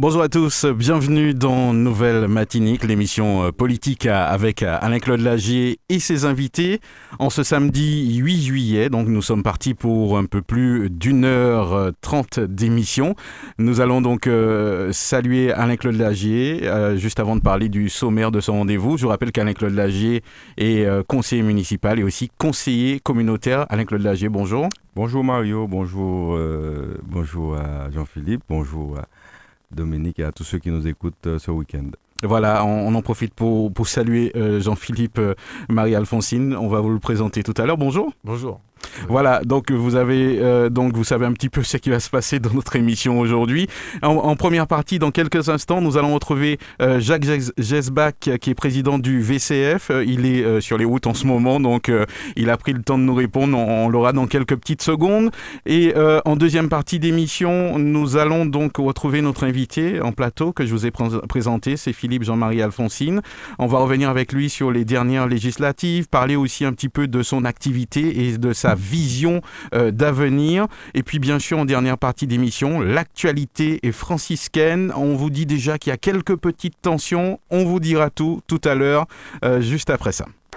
Bonjour à tous, bienvenue dans Nouvelle Matinique, l'émission euh, politique avec euh, Alain-Claude Lagier et ses invités. En ce samedi 8 juillet, donc nous sommes partis pour un peu plus d'une heure euh, trente d'émission. Nous allons donc saluer Alain-Claude Lagier, juste avant de parler du sommaire de son rendez-vous. Je vous rappelle qu'Alain-Claude Lagier est conseiller municipal et aussi conseiller communautaire. Alain-Claude Lagier, bonjour. Bonjour Mario, bonjour, bonjour Jean-Philippe, bonjour Dominique et à tous ceux qui nous écoutent euh, ce week-end. Voilà, on, en profite pour, pour saluer euh, Jean-Philippe euh, Marie-Alphonsine. On va vous le présenter tout à l'heure. Bonjour. Bonjour. Voilà, donc vous avez euh, donc vous savez un petit peu ce qui va se passer dans notre émission aujourd'hui. En, première partie, dans quelques instants, nous allons retrouver euh, Jacques Gesbach, qui est président du VCF. Euh, il est sur les routes en ce moment, donc il a pris le temps de nous répondre. On, l'aura dans quelques petites secondes. Et en deuxième partie d'émission, nous allons donc retrouver notre invité en plateau que je vous ai présenté, c'est Philippe Jean-Marie Alphonsine. On va revenir avec lui sur les dernières législatives, parler aussi un petit peu de son activité et de sa vision euh, d'avenir. Et puis bien sûr, en dernière partie d'émission, l'actualité est franciscaine. On vous dit déjà qu'il y a quelques petites tensions. On vous dira tout tout à l'heure, euh, juste après ça.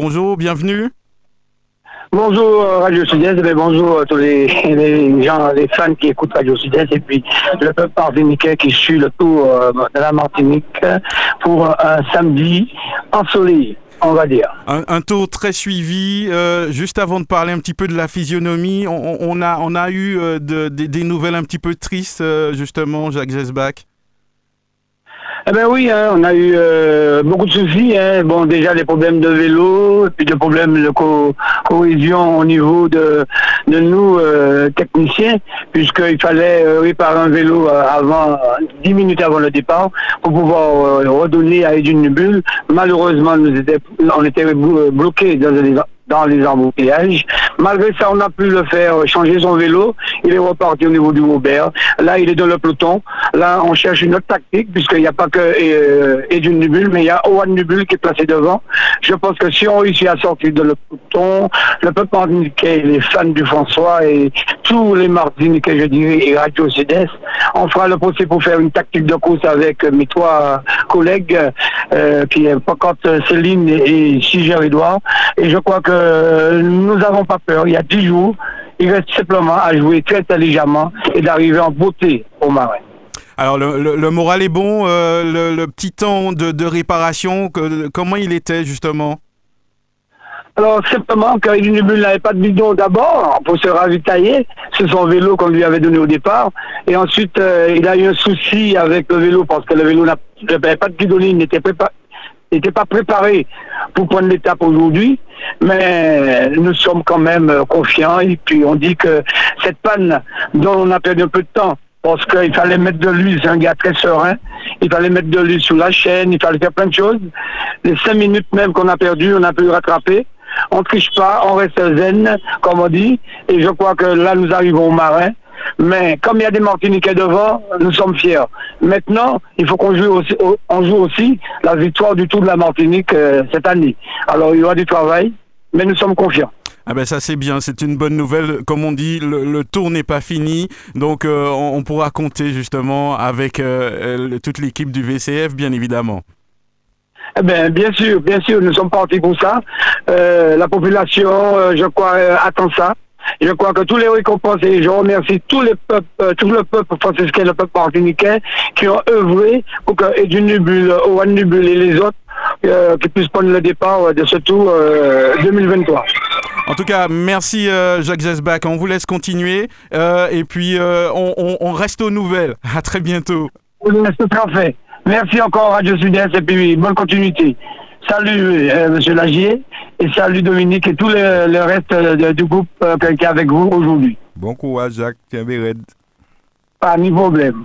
Bonjour, bienvenue. Bonjour euh, Radio Sud-Est, et bonjour à tous les, gens, les fans qui écoutent Radio Sud-Est et puis le peuple martiniquais qui suit le tour de la Martinique pour un samedi ensoleillé. On va dire. Un, tour très suivi. juste avant de parler un petit peu de la physionomie, on, a, on a eu des nouvelles un petit peu tristes, justement, Jacques Gesbach. Eh ben oui, hein, on a eu euh, beaucoup de soucis. Hein. Bon, déjà les problèmes de vélo, puis des problèmes de cohésion au niveau de, de nous euh, techniciens, puisqu'il fallait euh, réparer un vélo avant, dix minutes avant le départ, pour pouvoir redonner à Edwin Bull. Malheureusement, nous était, on était bloqués dans les dans les embouteillages. Malgré ça, on a pu le faire changer son vélo. Il est reparti au niveau du Robert. Là, il est dans le peloton. Là, on cherche une autre tactique, puisqu'il n'y a pas que euh, Nubul, mais il y a Owen Nubul qui est placé devant. Je pense que si on réussit à sortir de le peloton, le peuple martiniquais, les fans du François et tous les martiniquais, je dirais, et Radio sud on fera le procès pour faire une tactique de course avec mes trois collègues, euh, qui est Céline et Siger Edouard. Et je crois que euh, nous n'avons pas peur. Il y a dix jours, il reste simplement à jouer très intelligemment et d'arriver en beauté au marin. Alors le, moral est bon, euh, le, petit temps de, réparation, comment il était justement? Alors, simplement, quand il n'avait pas de bidon d'abord, pour se ravitailler, c'est son vélo qu'on lui avait donné au départ. Et ensuite, euh, il a eu un souci avec le vélo parce que le vélo n'avait pas de bidon, il n'était pas, n'était pas préparé pour prendre l'étape aujourd'hui, mais nous sommes quand même euh, confiants et puis on dit que cette panne dont on a perdu un peu de temps, parce qu'il fallait mettre de l'huile, c'est un gars très serein, il fallait mettre de l'huile sous la chaîne, il fallait faire plein de choses. Les cinq minutes même qu'on a perdu, on a pu rattraper. On triche pas, on reste zen, comme on dit, et je crois que là nous arrivons au marin. Mais comme il y a des Martiniquais devant, nous sommes fiers. Maintenant, il faut qu'on joue aussi, on joue aussi la victoire du Tour de la Martinique euh, cette année. Alors il y aura du travail, mais nous sommes confiants. Ah ben ça c'est bien, c'est une bonne nouvelle. Comme on dit, le, tour n'est pas fini, donc euh, on, pourra compter justement avec euh, toute l'équipe du VCF, bien évidemment. Eh ben, bien sûr, bien sûr, nous sommes partis pour ça. la population, je crois, attend ça. Je crois que tous les récompenses, et je remercie tous les peuples, euh, tout le peuple franciscain, le peuple martiniquais, qui ont œuvré pour que Edunubul, Owan Nubul et les autres euh, qui puissent prendre le départ de ce tour 2023. En tout cas, merci Jacques Zesbach. On vous laisse continuer et puis on, reste aux nouvelles. À très bientôt. Ce sera fait. Merci encore Radio Sud-Est et puis bonne continuité. Salut euh, Monsieur Lagier et salut Dominique et tout le, reste euh, du groupe euh, qui est avec vous aujourd'hui. Bon courage Jacques, tiens Pas de problème.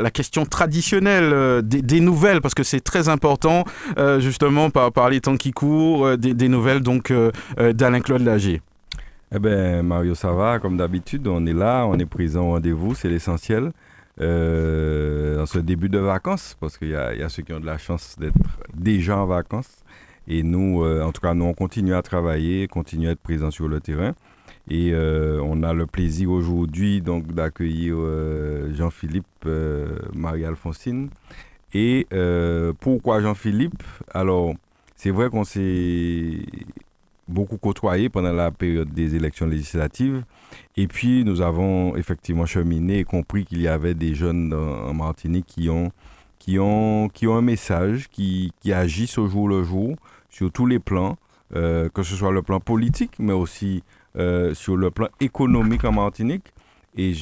la question traditionnelle des, nouvelles parce que c'est très important justement par, les temps qui courent des, nouvelles donc d'Alain Claude Lagier. Eh bien Mario ça va. Comme d'habitude on est là on est présent au rendez-vous c'est l'essentiel dans ce début de vacances parce qu'il y, a ceux qui ont de la chance d'être déjà en vacances. Et nous en tout cas nous on continue à travailler continue à être présent sur le terrain et euh, on a le plaisir aujourd'hui donc d'accueillir euh, Jean-Philippe euh, Marie-Alphonsine. Et pourquoi Jean-Philippe? Alors, c'est vrai qu'on s'est beaucoup côtoyé pendant la période des élections législatives. Et puis, nous avons effectivement cheminé et compris qu'il y avait des jeunes en Martinique qui ont, qui ont, qui ont un message, qui, qui agissent au jour le jour sur tous les plans, que ce soit le plan politique, mais aussi euh, sur le plan économique en Martinique. Et,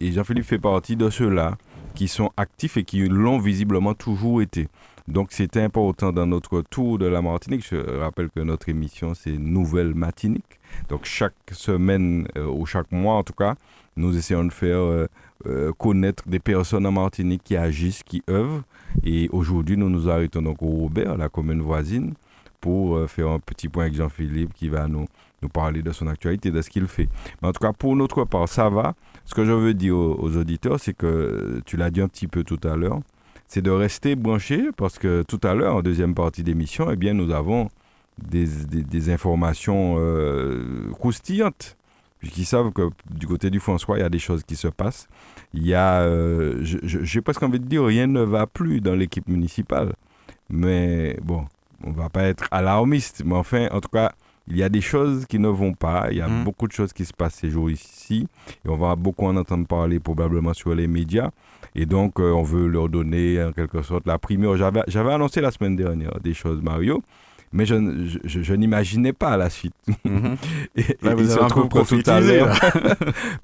Jean-Philippe fait partie de ceux-là qui sont actifs et qui l'ont visiblement toujours été. Donc c'était important dans notre tour de la Martinique. Je rappelle que notre émission, c'est Nouvelle Matinique. Donc chaque semaine euh, ou chaque mois en tout cas, nous essayons de faire euh, connaître des personnes en Martinique qui agissent, qui œuvrent. Et aujourd'hui, nous nous arrêtons donc au Robert, la commune voisine, pour faire un petit point avec Jean-Philippe qui va nous nous parler de son actualité, de ce qu'il fait. Mais en tout cas, pour notre part, ça va. Ce que je veux dire aux, auditeurs, c'est que tu l'as dit un petit peu tout à l'heure, c'est de rester branché parce que tout à l'heure, en deuxième partie d'émission, eh bien, nous avons des, des, informations euh, croustillantes puisqu'ils savent que du côté du François, il y a des choses qui se passent. Il y a, euh, j'ai presque envie de dire, rien ne va plus dans l'équipe municipale. Mais bon, on va pas être alarmiste, mais enfin, en tout cas, il y a des choses qui ne vont pas. Il y a mm. beaucoup de choses qui se passent ces jours ici. Et on va beaucoup en entendre parler probablement sur les médias. Et donc, euh, on veut leur donner en quelque sorte la primeur. J'avais annoncé la semaine dernière des choses, Mario. Mais je, je, n'imaginais pas la suite. Mm-hmm. et, vous avez tout à l'heure.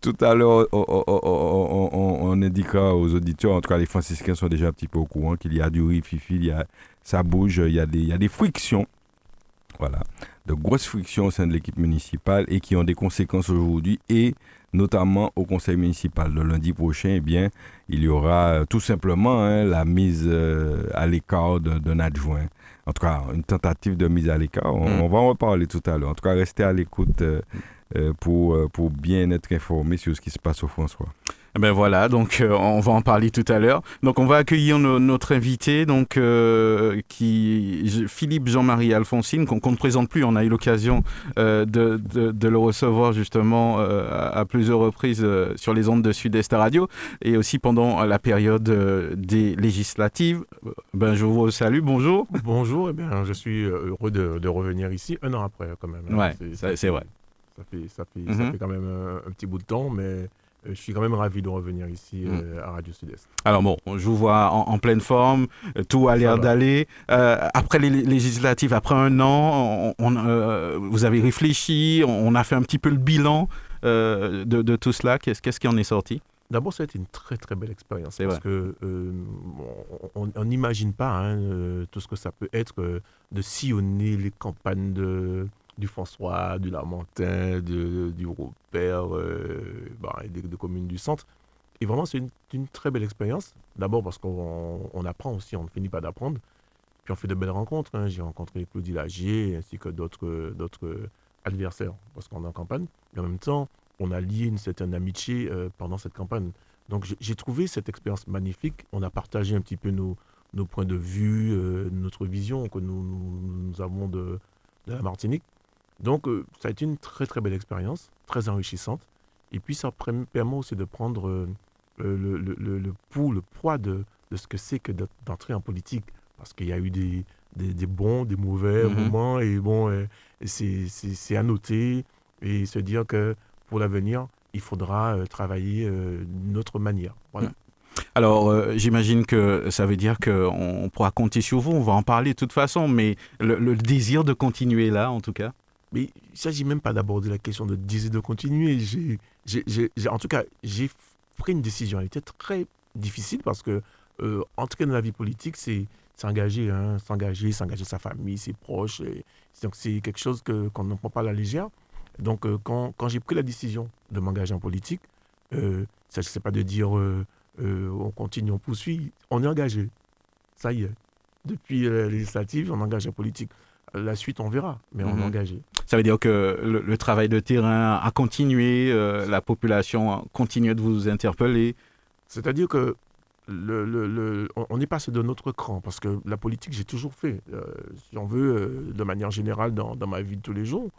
tout à l'heure, on, on, indiquera aux auditeurs, en tout cas les franciscains sont déjà un petit peu au courant qu'il y a du riz fifi, il y a, ça bouge, il y a des, il y a des frictions. Voilà de grosses frictions au sein de l'équipe municipale et qui ont des conséquences aujourd'hui et notamment au conseil municipal. Le lundi prochain, eh bien, il y aura euh, tout simplement hein, la mise euh, à l'écart d'un adjoint. En tout cas, une tentative de mise à l'écart. On, mm. va en reparler tout à l'heure. En tout cas, restez à l'écoute euh, pour, pour bien être informé sur ce qui se passe au François. Eh ben voilà, donc euh, on va en parler tout à l'heure. Donc on va accueillir notre invité, donc euh, qui Philippe Jean-Marie Alphonsine, qu'on ne présente plus. On a eu l'occasion euh, de, de, le recevoir justement à, plusieurs reprises sur les ondes de Sud-Est Radio et aussi pendant la période des législatives. Ben je vous salue, bonjour. Bonjour, eh bien je suis heureux de, revenir ici un an après quand même. Ouais, c'est vrai. Ça fait, ça fait, ça mhm. fait quand même un petit bout de temps, mais je suis quand même ravi de revenir ici mm. euh, à Radio Sud-Est. Alors bon, je vous vois en, pleine forme, euh, tout a l'air d'aller. après les législatives, après un an, on, vous avez réfléchi, on, a fait un petit peu le bilan de, tout cela. Qu'est-ce qui en est sorti? D'abord, ça a été une très très belle expérience parce que on n'imagine pas hein, tout ce que ça peut être de sillonner les campagnes de, du François, du Lamentin, du Robert, euh, bah, et des, communes du centre. Et vraiment, c'est une, très belle expérience. D'abord parce qu'on apprend aussi, on ne finit pas d'apprendre. Puis on fait de belles rencontres. Hein. J'ai rencontré Claudie Lagier ainsi que d'autres adversaire parce qu'on est en campagne, mais en même temps, on a lié une certaine amitié pendant cette campagne. Donc j'ai trouvé cette expérience magnifique. On a partagé un petit peu nos, nos points de vue, notre vision que nous, nous, avons de, de, la Martinique. Donc ça a été une très très belle expérience, très enrichissante. Et puis ça permet aussi de prendre le, le, le, pouls, le poids de, de ce que c'est que d'entrer en politique. Parce qu'il y a eu des, des, bons, des mauvais mm-hmm. moments. Et bon, c'est à noter et se dire que pour l'avenir, il faudra euh, travailler euh, d'une autre manière. Voilà. Mm. Alors, euh, j'imagine que ça veut dire qu'on pourra compter sur vous, on va en parler de toute façon, mais le, désir de continuer là, en tout cas Mais il ne s'agit même pas d'aborder la question de désir de continuer. en tout cas, j'ai pris une décision. Elle était très difficile parce que euh, entrer dans la vie politique, c'est s'engager, hein, s'engager, s'engager sa famille, ses proches. donc c'est quelque chose que, qu'on ne prend pas à la légère. Donc euh, quand, quand j'ai pris la décision de m'engager en politique, euh, ça ne pas de dire euh, on continue, on poursuit, on est engagé. Ça y est. Depuis la législative, on engage en politique. La suite, on verra, mais on est mhm. engagé. Ça veut dire que le, travail de terrain a continué, la population a continué de vous interpeller. C'est-à-dire que le, le, on est passé de notre cran parce que la politique, j'ai toujours fait, si on veut, de manière générale dans, dans, ma vie de tous les jours.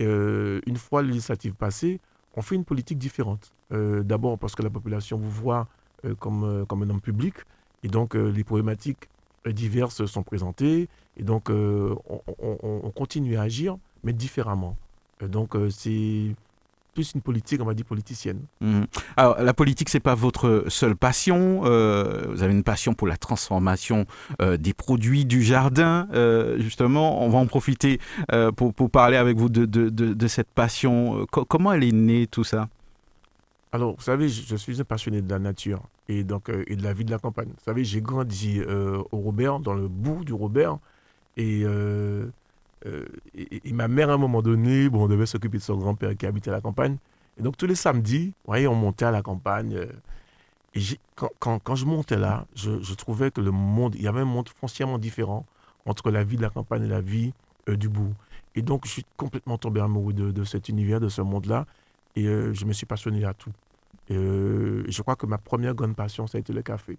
Euh, une fois l'initiative passée, on fait une politique différente. Euh, d'abord parce que la population vous voit euh, comme, comme un homme public et donc les problématiques diverses sont présentées et donc on, on, continue à agir mais différemment. donc c'est plus une politique, on va dire, politicienne. Mhm. Alors, la politique, c'est pas votre seule passion. Euh, vous avez une passion pour la transformation euh, des produits du jardin. Euh, justement, on va en profiter pour, pour, parler avec vous de, de, de, cette passion. comment elle est née, tout ça? Alors, vous savez, je, suis un passionné de la nature et, donc, et de la vie de la campagne. Vous savez, j'ai grandi au Robert, dans le bourg du Robert. Et euh, et, ma mère, à un moment donné, bon, on devait s'occuper de son grand-père qui habitait à la campagne. Et donc, tous les samedis, vous voyez, on montait à la campagne. Euh, et quand, quand, quand, je montais là, je, je, trouvais que le monde, il y avait un monde foncièrement différent entre la vie de la campagne et la vie euh, du bout. Et donc, je suis complètement tombé amoureux de, de cet univers, de ce monde-là. Et je me suis passionné à tout. Et, je crois que ma première grande passion, ça a été le café.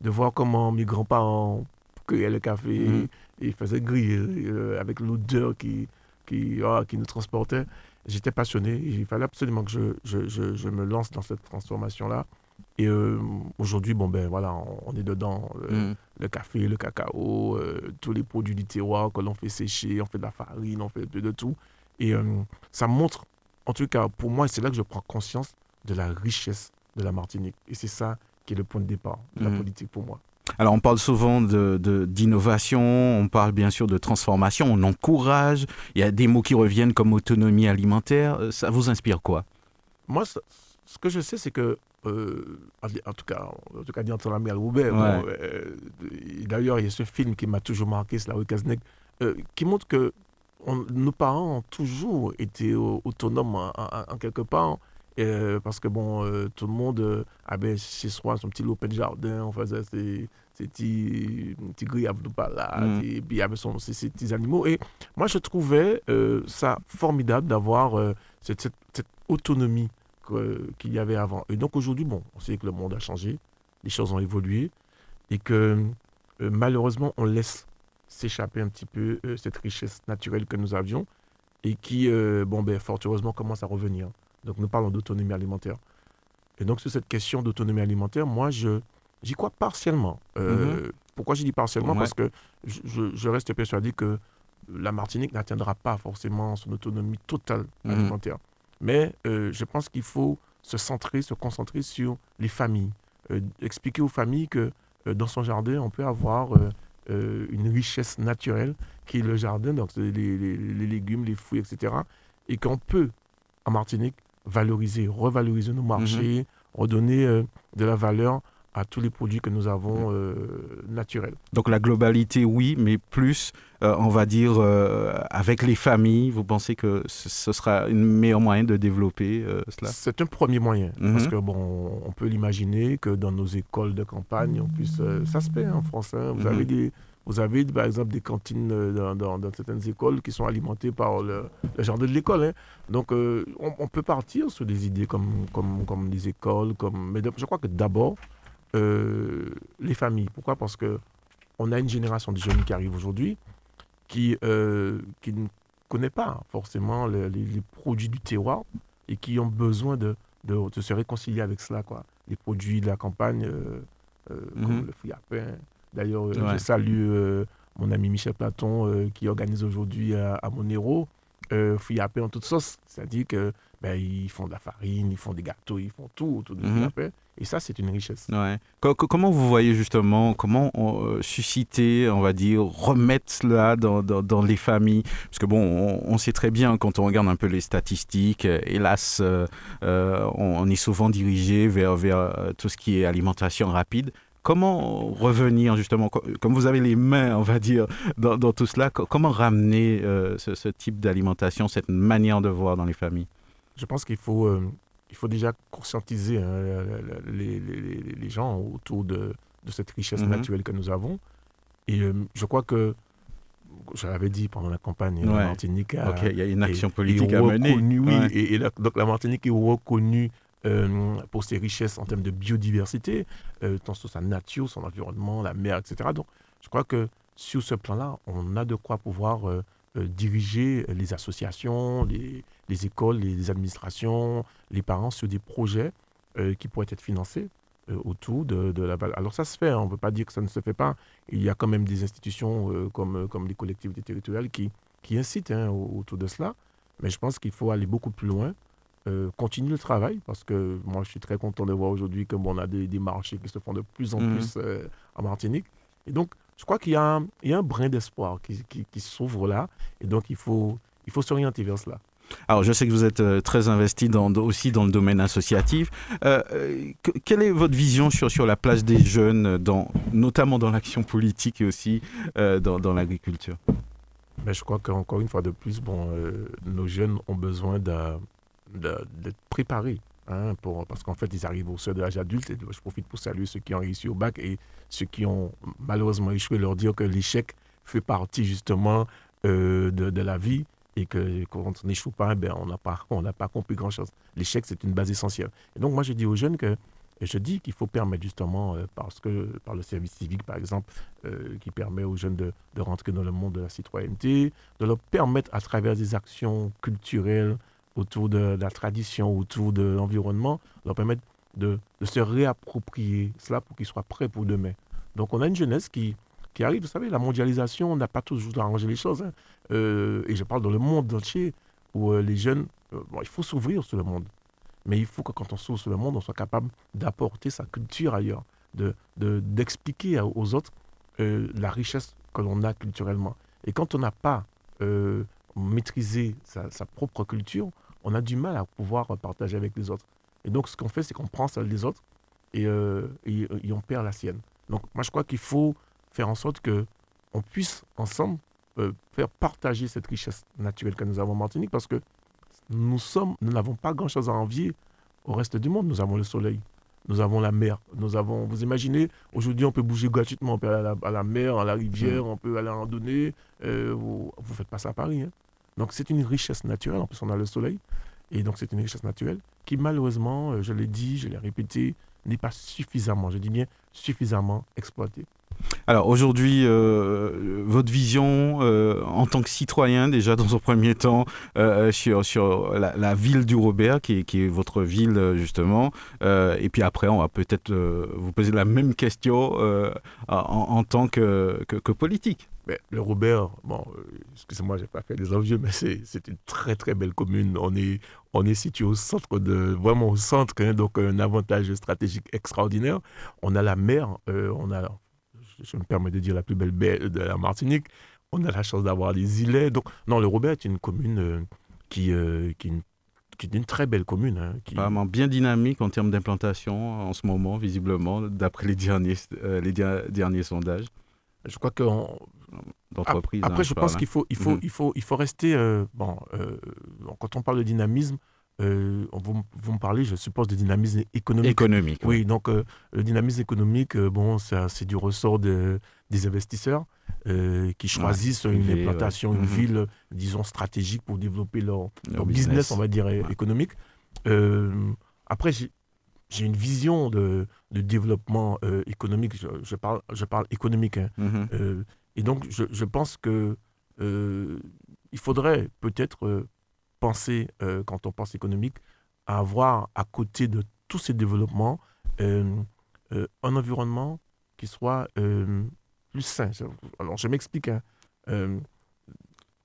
De voir comment mes grands-parents cueillaient le café, mmh il faisait griller euh, avec l'odeur qui, qui, ah, qui nous transportait. J'étais passionné. Il fallait absolument que je, je, je, me lance dans cette transformation-là. Et euh, aujourd'hui, bon, ben voilà, on, est dedans. Euh, mm. Le café, le cacao, tous les produits du terroir que l'on fait sécher, on fait de la farine, on fait de, de tout. Et ça montre, en tout cas, pour moi, c'est là que je prends conscience de la richesse de la Martinique. Et c'est ça qui est le point de départ de la mm. politique pour moi. Alors on parle souvent d'innovation, de, on parle bien sûr de transformation, on encourage, il y a des mots qui reviennent comme autonomie alimentaire, euh, ça vous inspire quoi? Moi, ce que je sais, c'est que, euh, en tout cas, en tout cas, dans la mère Robert, euh, d'ailleurs, il y a ce film qui m'a toujours marqué, c'est la rue qui montre que nos parents ont toujours été autonomes en quelque part. Euh, parce que bon, euh, tout le monde euh, avait chez soi son petit de jardin, on faisait ses, petits, petits grillages de là, mm. et puis il y avait son, ses, petits animaux. Et moi, je trouvais ça formidable d'avoir cette, cette, autonomie qu'il y avait avant. Et donc aujourd'hui, bon, on sait que le monde a changé, les choses ont évolué, et que malheureusement, on laisse s'échapper un petit peu cette richesse naturelle que nous avions, et qui, bon, ben, fort heureusement, commence à revenir. Donc nous parlons d'autonomie alimentaire. Et donc sur cette question d'autonomie alimentaire, moi, je, j'y crois partiellement. Euh, mhm. Pourquoi je dis partiellement? Parce que je, reste persuadé que la Martinique n'atteindra pas forcément son autonomie totale mhm. alimentaire. Mais euh, je pense qu'il faut se centrer, se concentrer sur les familles. Euh, expliquer aux familles que dans son jardin, on peut avoir une richesse naturelle qui est le jardin, donc les, les, les légumes, les fruits, etc. Et qu'on peut, en Martinique, valoriser, revaloriser nos marchés, mhm. redonner euh, de la valeur à tous les produits que nous avons euh, naturels. Donc la globalité, oui, mais plus, euh, on va dire, euh, avec les familles, vous pensez que ce sera une meilleure moyen de développer cela? C'est un premier moyen, parce mhm. que bon, on peut l'imaginer que dans nos écoles de campagne, on puisse, ça se fait en France, hein. vous mhm. avez des vous avez par exemple des cantines dans, dans, certaines écoles qui sont alimentées par le, genre de l'école. Hein. Donc on, on, peut partir sur des idées comme, comme, comme des écoles. Comme... Mais je crois que d'abord, euh, les familles. Pourquoi? Parce que on a une génération de jeunes qui arrivent aujourd'hui qui, euh, qui ne connaît pas forcément les, produits du terroir et qui ont besoin de, de, se réconcilier avec cela. Quoi. Les produits de la campagne, euh, comme mhm. le fruit à pain. D'ailleurs, je salue mon ami Michel Platon qui organise aujourd'hui à, à Monero euh, en toute sauce. C'est-à-dire que ben, ils font de la farine, ils font des gâteaux, ils font tout autour de mm Et ça, c'est une richesse. Ouais. comment vous voyez justement, comment euh, susciter, on va dire, remettre cela dans, dans, les familles? Parce que bon, on, sait très bien, quand on regarde un peu les statistiques, euh, hélas, euh, on, est souvent dirigé vers, vers tout ce qui est alimentation rapide. Comment revenir justement, comme vous avez les mains, on va dire, dans, tout cela, comment ramener euh, ce, type d'alimentation, cette manière de voir dans les familles? Je pense qu'il faut, euh, il faut déjà conscientiser hein, les, les, les, gens autour de, de cette richesse mhm. naturelle que nous avons. Et euh, je crois que, je l'avais dit pendant la campagne, la Martinique a, il y a une action politique à mener. Oui, et, donc la Martinique est reconnue euh, pour ses richesses en termes de biodiversité, euh, tant sur sa nature, son environnement, la mer, etc. Donc, je crois que sur ce plan-là, on a de quoi pouvoir euh, diriger les associations, les, écoles, les administrations, les parents sur des projets qui pourraient être financés autour de, la la Alors ça se fait, hein, on ne peut pas dire que ça ne se fait pas. Il y a quand même des institutions comme, comme les collectivités territoriales qui, qui incitent hein, autour de cela. Mais je pense qu'il faut aller beaucoup plus loin euh, continue le travail parce que moi je suis très content de voir aujourd'hui que on a des, marchés qui se font de plus en mhm. plus euh, en Martinique. Et donc je crois qu'il y, a un brin d'espoir qui, qui, s'ouvre là et donc il faut, il faut s'orienter vers cela. Alors, je sais que vous êtes euh, très investi dans, aussi dans le domaine associatif. quelle est votre vision sur, sur la place des jeunes, dans, notamment dans l'action politique et aussi dans, dans l'agriculture? Ben, Je crois qu'encore une fois de plus, bon, nos jeunes ont besoin d'un d'être préparés. Hein, pour, parce qu'en fait, ils arrivent au seuil de l'âge adulte. Et je profite pour saluer ceux qui ont réussi au bac et ceux qui ont malheureusement échoué, leur dire que l'échec fait partie justement euh, de, de, la vie et que quand on n'échoue pas, ben, on n'a pas, pas compris grand-chose. L'échec, c'est une base essentielle. Et donc, moi, je dis aux jeunes que je dis qu'il faut permettre justement, euh, parce que par le service civique, par exemple, euh, qui permet aux jeunes de, de, rentrer dans le monde de la citoyenneté, de leur permettre à travers des actions culturelles, autour de, la tradition, autour de l'environnement, leur permettre de, se réapproprier cela pour qu'ils soient prêts pour demain. Donc on a une jeunesse qui, qui arrive, vous savez, la mondialisation, on n'a pas toujours arrangé les choses. Hein. Euh, et je parle dans le monde entier où euh, les jeunes, euh, bon, il faut s'ouvrir sur le monde. Mais il faut que quand on s'ouvre sur le monde, on soit capable d'apporter sa culture ailleurs, d'expliquer de, d'expliquer aux autres la richesse que l'on a culturellement. Et quand on n'a pas maîtrisé sa, propre culture, on a du mal à pouvoir partager avec les autres. Et donc, ce qu'on fait, c'est qu'on prend celle des autres et, euh, et, on perd la sienne. Donc, moi, je crois qu'il faut faire en sorte que on puisse ensemble euh, faire partager cette richesse naturelle que nous avons en Martinique parce que nous sommes, nous n'avons pas grand-chose à envier au reste du monde. Nous avons le soleil, nous avons la mer, nous avons, vous imaginez, aujourd'hui on peut bouger gratuitement, on peut aller à la, mer, à la rivière, mm. on peut aller en randonnée. Euh, vous ne faites pas ça à Paris. Hein. Donc c'est une richesse naturelle, en plus on a le soleil, et donc c'est une richesse naturelle qui malheureusement, euh, je l'ai dit, je l'ai répété, n'est pas suffisamment, je dis bien suffisamment exploitée. Alors aujourd'hui, euh, votre vision euh, en tant que citoyen, déjà dans un premier temps, sur, sur la, ville du Robert, qui est, votre ville justement, et puis après, on va peut-être vous poser la même question en, tant que, que politique le Robert, bon, euh, excusez-moi, j'ai pas fait des envieux, mais c'est une très très belle commune. On est, on est situé au centre de, vraiment au centre, hein, donc un avantage stratégique extraordinaire. On a la mer, euh, on a, je me permets de dire la plus belle baie de la Martinique. On a la chance d'avoir des îlets. Donc, non, le Robert est une commune euh, qui, qui, une très belle commune. Hein, qui... Vraiment bien dynamique en termes d'implantation en ce moment, visiblement, d'après les derniers, les derniers sondages. Je crois que d'entreprise. Après, hein, je pense qu'il faut, il faut, mhm. il faut, il faut rester. bon, quand on parle de dynamisme, euh, vous, vous, me parlez, je suppose, de dynamisme économique. Économique. Oui, donc euh, le dynamisme économique, euh, bon, c'est du ressort de, des investisseurs qui choisissent une implantation, une mhm. ville, disons, stratégique pour développer leur, business, on va dire, économique. après, j'ai une vision de, de développement économique, je, parle, je parle économique. Hein. Mhm. Et donc, je, je pense que il faudrait peut-être penser, euh, quand on pense économique, à avoir à côté de tous ces développements euh, euh, un environnement qui soit plus sain. Alors, je m'explique. Hein.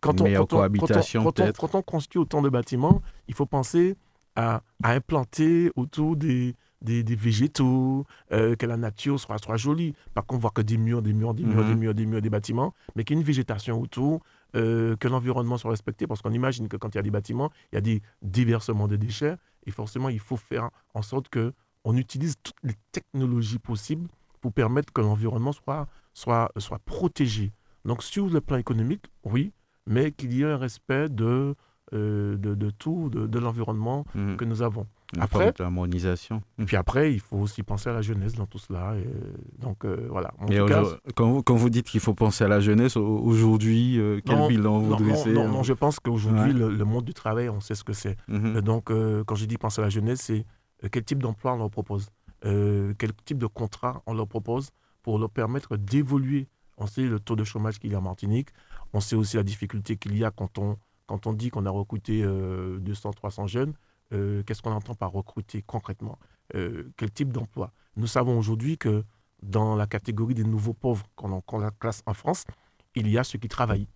quand, on, quand, on, quand, on, construit autant de bâtiments, il faut penser à, à implanter autour des, des, des, végétaux, que la nature soit, soit jolie. Pas qu'on voit que des murs, des murs, des murs, des mhm. murs, des murs, des bâtiments, mais qu'il y ait une végétation autour, euh, que l'environnement soit respecté, parce qu'on imagine que quand il y a des bâtiments, il y a des déversements de déchets, et forcément, il faut faire en sorte que on utilise toutes les technologies possibles pour permettre que l'environnement soit, soit, soit protégé. Donc, sur le plan économique, oui, mais qu'il y ait un respect de, euh, de, de, tout, de, de l'environnement mmh. que nous avons après, l'harmonisation. Puis après, il faut aussi penser à la jeunesse dans tout cela. Et donc euh, voilà. quand, vous, quand, vous, dites qu'il faut penser à la jeunesse, aujourd'hui, euh, quel bilan vous dressez non, non, je pense qu'aujourd'hui, le, monde du travail, on sait ce que c'est. Mhm. Donc euh, quand je dis penser à la jeunesse, c'est quel type d'emploi on leur propose, quel type de contrat on leur propose pour leur permettre d'évoluer. On sait le taux de chômage qu'il y a en Martinique. On sait aussi la difficulté qu'il y a quand on, quand on dit qu'on a recruté 200, 300 jeunes euh, qu'est-ce qu'on entend par recruter concrètement euh, Quel type d'emploi? Nous savons aujourd'hui que dans la catégorie des nouveaux pauvres qu'on classe en France, il y a ceux qui travaillent.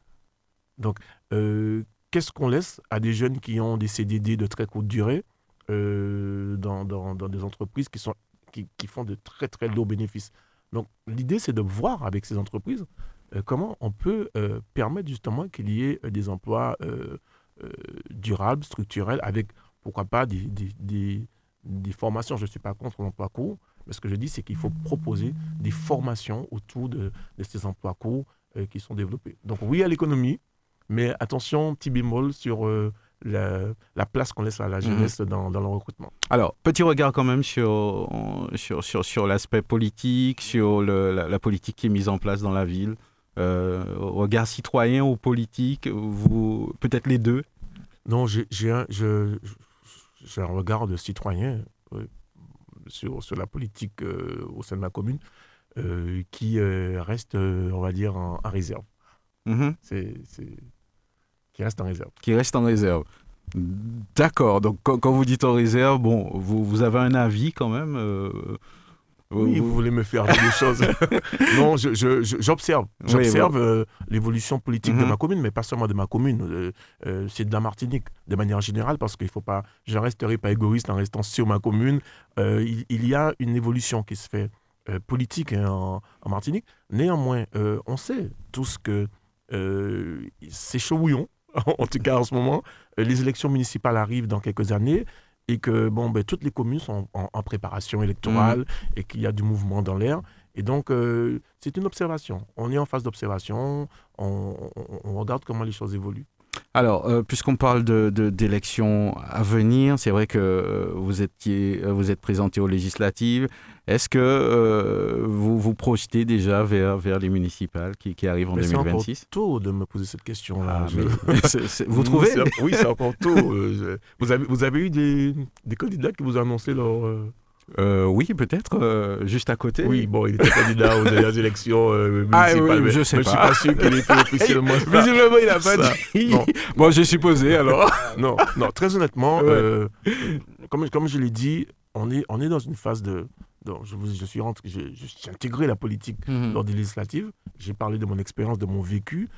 Donc, euh, qu'est-ce qu'on laisse à des jeunes qui ont des CDD de très courte durée dans, des entreprises qui, qui, font de très très lourds bénéfices? Donc, l'idée, c'est de voir avec ces entreprises comment on peut permettre justement qu'il y ait des emplois durables, structurels, avec pourquoi pas des, des, des, formations. Je ne suis pas contre l'emploi court, mais ce que je dis, c'est qu'il faut proposer des formations autour de, de ces emplois courts euh, qui sont développés. Donc oui à l'économie, mais attention, petit bémol sur euh, la, la, place qu'on laisse à la mhm. jeunesse dans, dans, le recrutement. Alors, petit regard quand même sur, sur, sur, sur l'aspect politique, sur le, la, politique qui est mise en place dans la ville. Euh, regard citoyen ou politique, vous peut-être les deux? Non, j'ai un, je, j'ai un regard de citoyen sur, sur la politique euh, au sein de ma commune euh, qui euh, reste, on va dire, en, réserve. Mm-hmm. C'est, qui reste en réserve. Qui reste en réserve. D'accord. Donc, quand, vous dites en réserve, bon, vous, vous avez un avis quand même oui, vous, voulez me faire dire des choses. non, j'observe. J'observe euh, l'évolution politique de mhm. ma commune, mais pas seulement de ma commune. Euh, euh, c'est de la Martinique, de manière générale, parce qu'il faut pas. Je ne resterai pas égoïste en restant sur ma commune. Il, y a une évolution qui se fait politique hein, en, en, Martinique. Néanmoins, on sait tous que c'est chaud en tout cas en ce moment. Les élections municipales arrivent dans quelques années et que bon, ben, toutes les communes sont en, préparation électorale mmh. et qu'il y a du mouvement dans l'air. Et donc, euh, c'est une observation. On est en phase d'observation, on, regarde comment les choses évoluent. Alors, euh, puisqu'on parle d'élections de, à venir, c'est vrai que euh, vous, étiez, vous êtes présenté aux législatives. Est-ce que vous vous projetez déjà vers, vers les municipales qui, qui arrivent en 2026 C'est tôt de me poser cette question-là. Ah, vous trouvez Oui, c'est encore tôt. vous, avez, vous avez eu des, des candidats qui vous ont annoncé leur euh, oui, peut-être, euh, juste à côté. Oui, bon, il était candidat aux dernières élections euh, ah, municipales. oui, je sais pas. Je suis pas sûr qu'il ait fait officiellement. Visiblement, il n'a pas dit. Bon, j'ai supposé alors. non, non, très honnêtement, comme, comme je l'ai dit, on est, on est dans une phase de. Donc, je, je, suis rentré, j'ai intégré la politique mhm. lors des législatives. J'ai parlé de mon expérience, de mon vécu.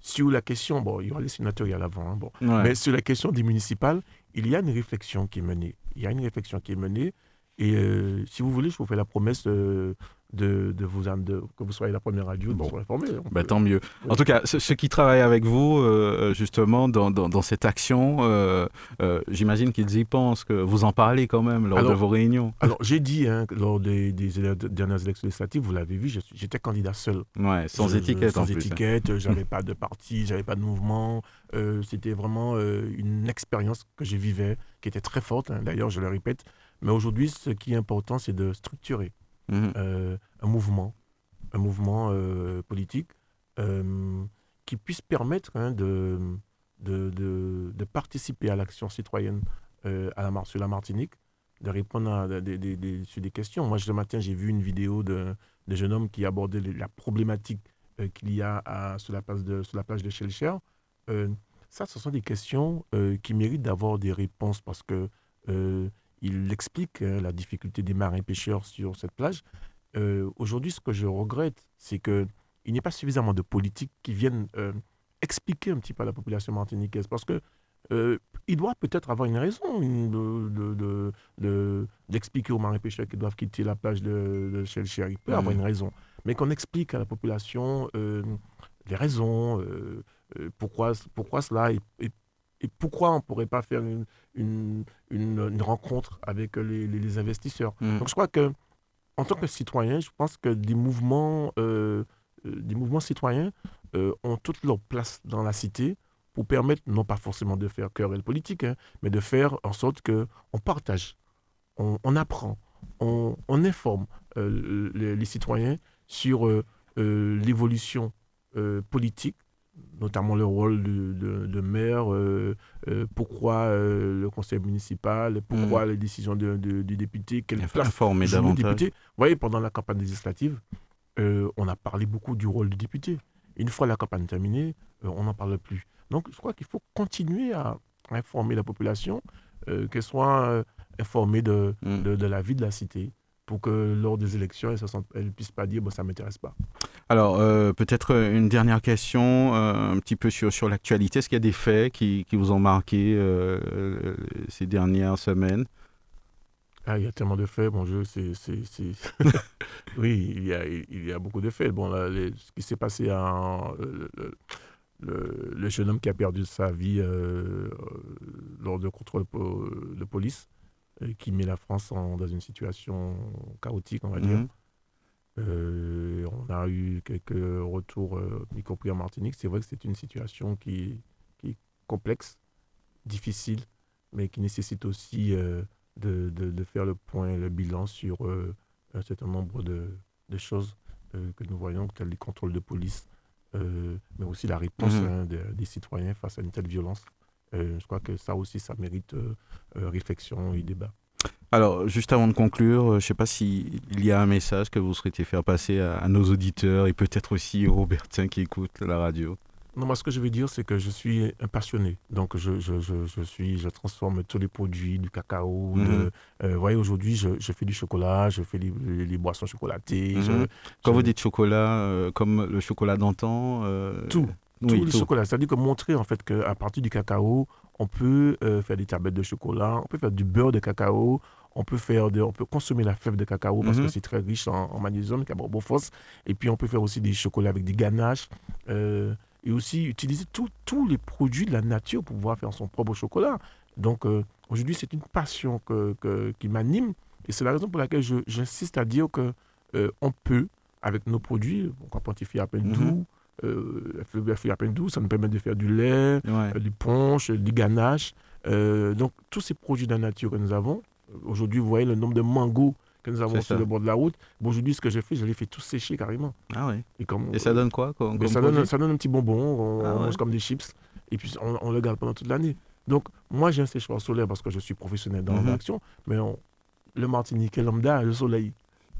sur la question, bon, il y aura les sénateurs à l'avant, hein, bon, mais sur la question des municipales, il y a une réflexion qui est menée il y a une réflexion qui est menée. Et euh, si vous voulez, je vous fais la promesse euh, de, de vous de, que vous soyez la première radio, Bon. de vous informer. On Bah, peut- tant mieux. En tout cas, ceux, ceux qui travaillent avec vous, euh, justement, dans, dans, dans cette action, euh, euh, j'imagine qu'ils y pensent, que vous en parlez quand même lors de vos réunions. Alors, j'ai dit, hein, lors des, dernières élections législatives, vous l'avez vu, je j'étais candidat seul. Ouais, sans Je- je- étiquette en Sans hein. étiquette, j'avais pas de parti, j'avais pas de mouvement. euh, C'était vraiment euh, une expérience que je vivais, qui était très forte, hein, d'ailleurs, je le répète. Mais aujourd'hui, ce qui est important, c'est de structurer Mhm. euh, un mouvement, un mouvement euh, politique euh, qui puisse permettre hein, de, de, de- participer à l'action citoyenne sur la Martinique, de répondre à des- sur des questions. Moi, ce matin, j'ai vu une vidéo de jeune homme qui abordait la problématique qu'il y a sur, la place de, sur la plage de Shellcher. Euh, ça, ce sont des questions qui méritent d'avoir des réponses parce que il explique hein, la difficulté des marins pêcheurs sur cette plage. Euh, Aujourd'hui, ce que je regrette, c'est qu'il n'y ait pas suffisamment de politiques qui viennent euh, expliquer un petit peu à la population martiniquaise. Parce que euh, il doit peut-être avoir une raison une- de- de- de- de- d'expliquer aux marins pêcheurs qu'ils doivent quitter la plage de, de. Il peut Mhm. avoir une raison. Mais qu'on explique à la population les raisons, pourquoi, pourquoi cela et, et- et pourquoi on ne pourrait pas faire une, une, une- une rencontre avec les, les- les investisseurs? Mhm. Donc je crois que en tant que citoyen, je pense que des mouvements, euh, euh, des mouvements citoyens euh, ont toute leur place dans la cité pour permettre, non pas forcément de faire querelle politique, hein, mais de faire en sorte que on partage, on, on apprend, on, on informe euh, les, les citoyens sur euh, euh, l'évolution euh, politique, notamment le rôle de, de- de maire, euh, euh, pourquoi euh, le conseil municipal, pourquoi les décisions de- de- du député, quelle place Informer le davantage. député. Vous voyez, pendant la campagne législative, on a parlé beaucoup du rôle du député. Une fois la campagne terminée, on n'en parle plus. Donc, je crois qu'il faut continuer à, informer la population, qu'elle soit informée de, Mhm. de, de la vie de la cité, pour que lors des élections, elle ne puisse pas dire bon, ça ne m'intéresse pas. Alors, euh, peut-être une dernière question, euh, un petit peu sur, sur l'actualité. Est-ce qu'il y a des faits qui, qui vous ont marqué euh, euh, ces dernières semaines? Ah, il y a tellement de faits, bon Dieu, c'est... oui, il y, a, il y a beaucoup de faits. Bon, là, les- ce qui s'est passé en... Le, le- jeune homme qui a perdu sa vie euh, lors de contrôle de police, euh, qui met la France en- dans une situation chaotique, on va dire. Mhm. Euh, on a eu quelques retours, euh, y compris en Martinique. C'est vrai que c'est une situation qui, qui est complexe, difficile, mais qui nécessite aussi euh, de, de- de faire le point, le bilan sur euh, un certain nombre de, de choses euh, que nous voyons, tels les contrôles de police, euh, mais aussi la réponse Mhm. hein, de- des citoyens face à une telle violence. Euh, je crois que ça aussi, ça mérite euh, euh, réflexion et débat. Alors, juste avant de conclure, je ne sais pas s'il y a un message que vous souhaitez faire passer à, à nos auditeurs et peut-être aussi aux Robertins qui écoutent la radio. Non, moi, ce que je veux dire, c'est que je suis un passionné. Donc, je, je, je, je suis, je transforme tous les produits, du cacao. Mhm. de- euh, vous voyez, aujourd'hui, je, je fais du chocolat, je fais les, les- boissons chocolatées. Mhm. Quand vous dites chocolat, euh, comme le chocolat d'antan euh, Tout. Oui, tous les tout. chocolats. C'est-à-dire que montrer en fait qu'à partir du cacao, on peut euh, faire des tablettes de chocolat, on peut faire du beurre de cacao, on peut faire de- on peut consommer la fève de cacao parce Mhm. que c'est très riche en, en magnésium, carbophos. Et puis on peut faire aussi des chocolats avec des ganaches. euh, et aussi utiliser tout- tous les produits de la nature pour pouvoir faire son propre chocolat. Donc euh, aujourd'hui, c'est une passion que, que- qui m'anime. Et c'est la raison pour laquelle je- j'insiste à dire que on peut, avec nos produits, on quantifie à peine Mhm. doux, euh, le fruit à peine doux, ça nous permet de faire du lait, Ouais. euh, du punch, euh, du ganache. Euh, donc, tous ces produits de la nature que nous avons, aujourd'hui, vous voyez le nombre de mangos que nous avons sur le bord de la route. Bon, aujourd'hui, ce que j'ai fait, je les fait tous sécher carrément. Ah ouais. Et, comme, Et ça donne quoi comme, comme ça, donne, produit ça donne un petit bonbon, on, Ah on ouais. mange comme des chips, et puis on, on le garde pendant toute l'année. Donc, moi, j'ai un séchoir solaire parce que je suis professionnel dans Mhm. l'action, mais on- le Martinique lambda le soleil.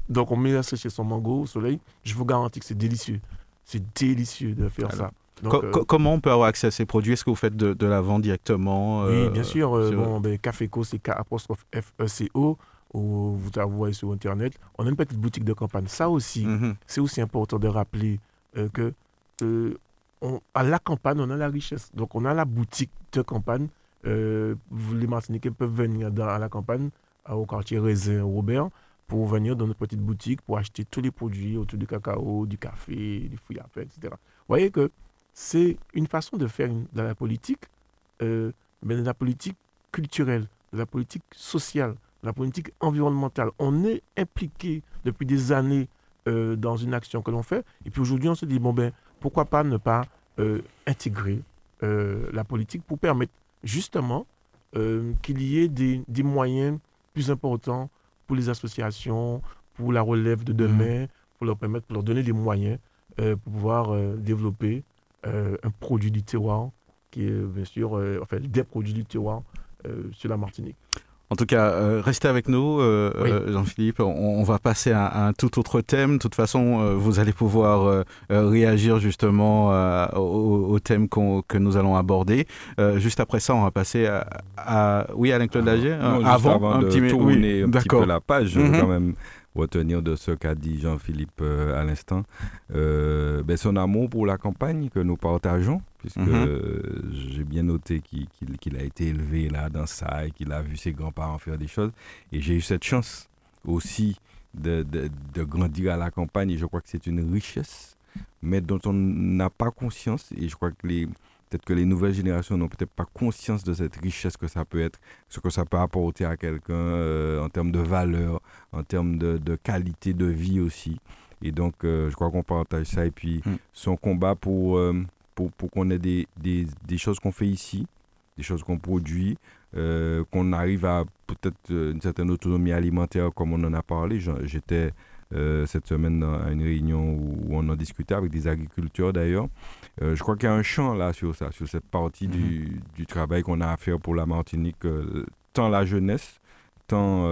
Donc, on met à sécher son mango au soleil. Je vous garantis que c'est délicieux. C'est délicieux de faire ça. Donc, Co- euh, co- comment on peut avoir accès à ces produits? Est-ce que vous faites de, de la vente directement Oui, euh, bien sûr. euh, bon, ben, Caféco, c'est K apostrophe F-E-C-O. Ou vous la voyez sur Internet. On a une petite boutique de campagne. Ça aussi, Mhm. c'est aussi important de rappeler que on- à la campagne, on a la richesse. Donc, on a la boutique de campagne. Les Martiniquais peuvent venir dans, à la campagne, au quartier Raisin, Robert. Pour venir dans notre petite boutique pour acheter tous les produits autour du cacao, du café, du fruit etc. Vous voyez que c'est une façon de faire de la politique, euh, mais de la politique culturelle, de la politique sociale, de la politique environnementale. On est impliqué depuis des années euh, dans une action que l'on fait, et puis aujourd'hui on se dit, bon ben, pourquoi pas ne pas euh, intégrer la politique pour permettre justement qu'il y ait des, des moyens plus importants pour les associations, pour la relève de demain, mmh. pour leur permettre, pour leur donner des moyens euh, pour pouvoir euh, développer euh, un produit du terroir qui est bien sûr, enfin des produits du terroir sur la Martinique. En tout cas, euh, restez avec nous, euh, euh, Jean-Philippe. On, va passer à, un tout autre thème. De toute façon, vous allez pouvoir réagir justement au, thème que nous allons aborder. juste après ça, on va passer à, oui, Alain-Claude Lagier. avant, un petit, tourner un petit peu la page, mm quand même retenir de ce qu'a dit Jean-Philippe euh, à l'instant, euh, ben son amour pour la campagne que nous partageons, puisque mhm. j'ai bien noté qu'il a été élevé là dans ça et qu'il a vu ses grands-parents faire des choses. Et j'ai eu cette chance aussi de, de, de, grandir à la campagne et je crois que c'est une richesse, mais dont on n'a pas conscience. Et je crois que les, peut-être que les nouvelles générations n'ont peut-être pas conscience de cette richesse que ça peut être, ce que ça peut apporter à quelqu'un euh, en termes de valeur, en termes de, qualité de vie aussi. Et donc, euh, je crois qu'on partage ça. Et puis, mm. son combat pour, euh, pour, pour qu'on ait des, des, des choses qu'on fait ici, des choses qu'on produit, qu'on arrive à peut-être une certaine autonomie alimentaire, comme on en a parlé. J'étais euh, cette semaine à une réunion où, on en discutait avec des agriculteurs d'ailleurs. Euh, je crois qu'il y a un champ là sur ça, sur cette partie du, mhm. travail qu'on a à faire pour la Martinique, euh, tant la jeunesse, tant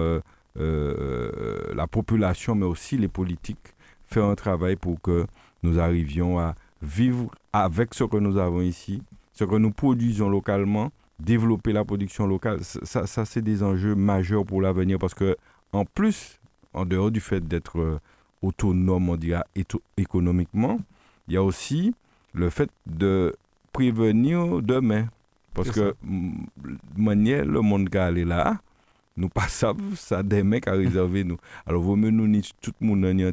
la population, mais aussi les politiques, faire un travail pour que nous arrivions à vivre avec ce que nous avons ici, ce que nous produisons localement, développer la production locale. Ça, ça c'est des enjeux majeurs pour l'avenir parce que en plus en dehors du fait d'être euh, autonome, on dirait, économiquement, il y a aussi le fait de prévenir demain. Parce que, manière, le monde qui est là, nous pas ça des mecs à réserver nous. Alors, vous nous ni tout le monde en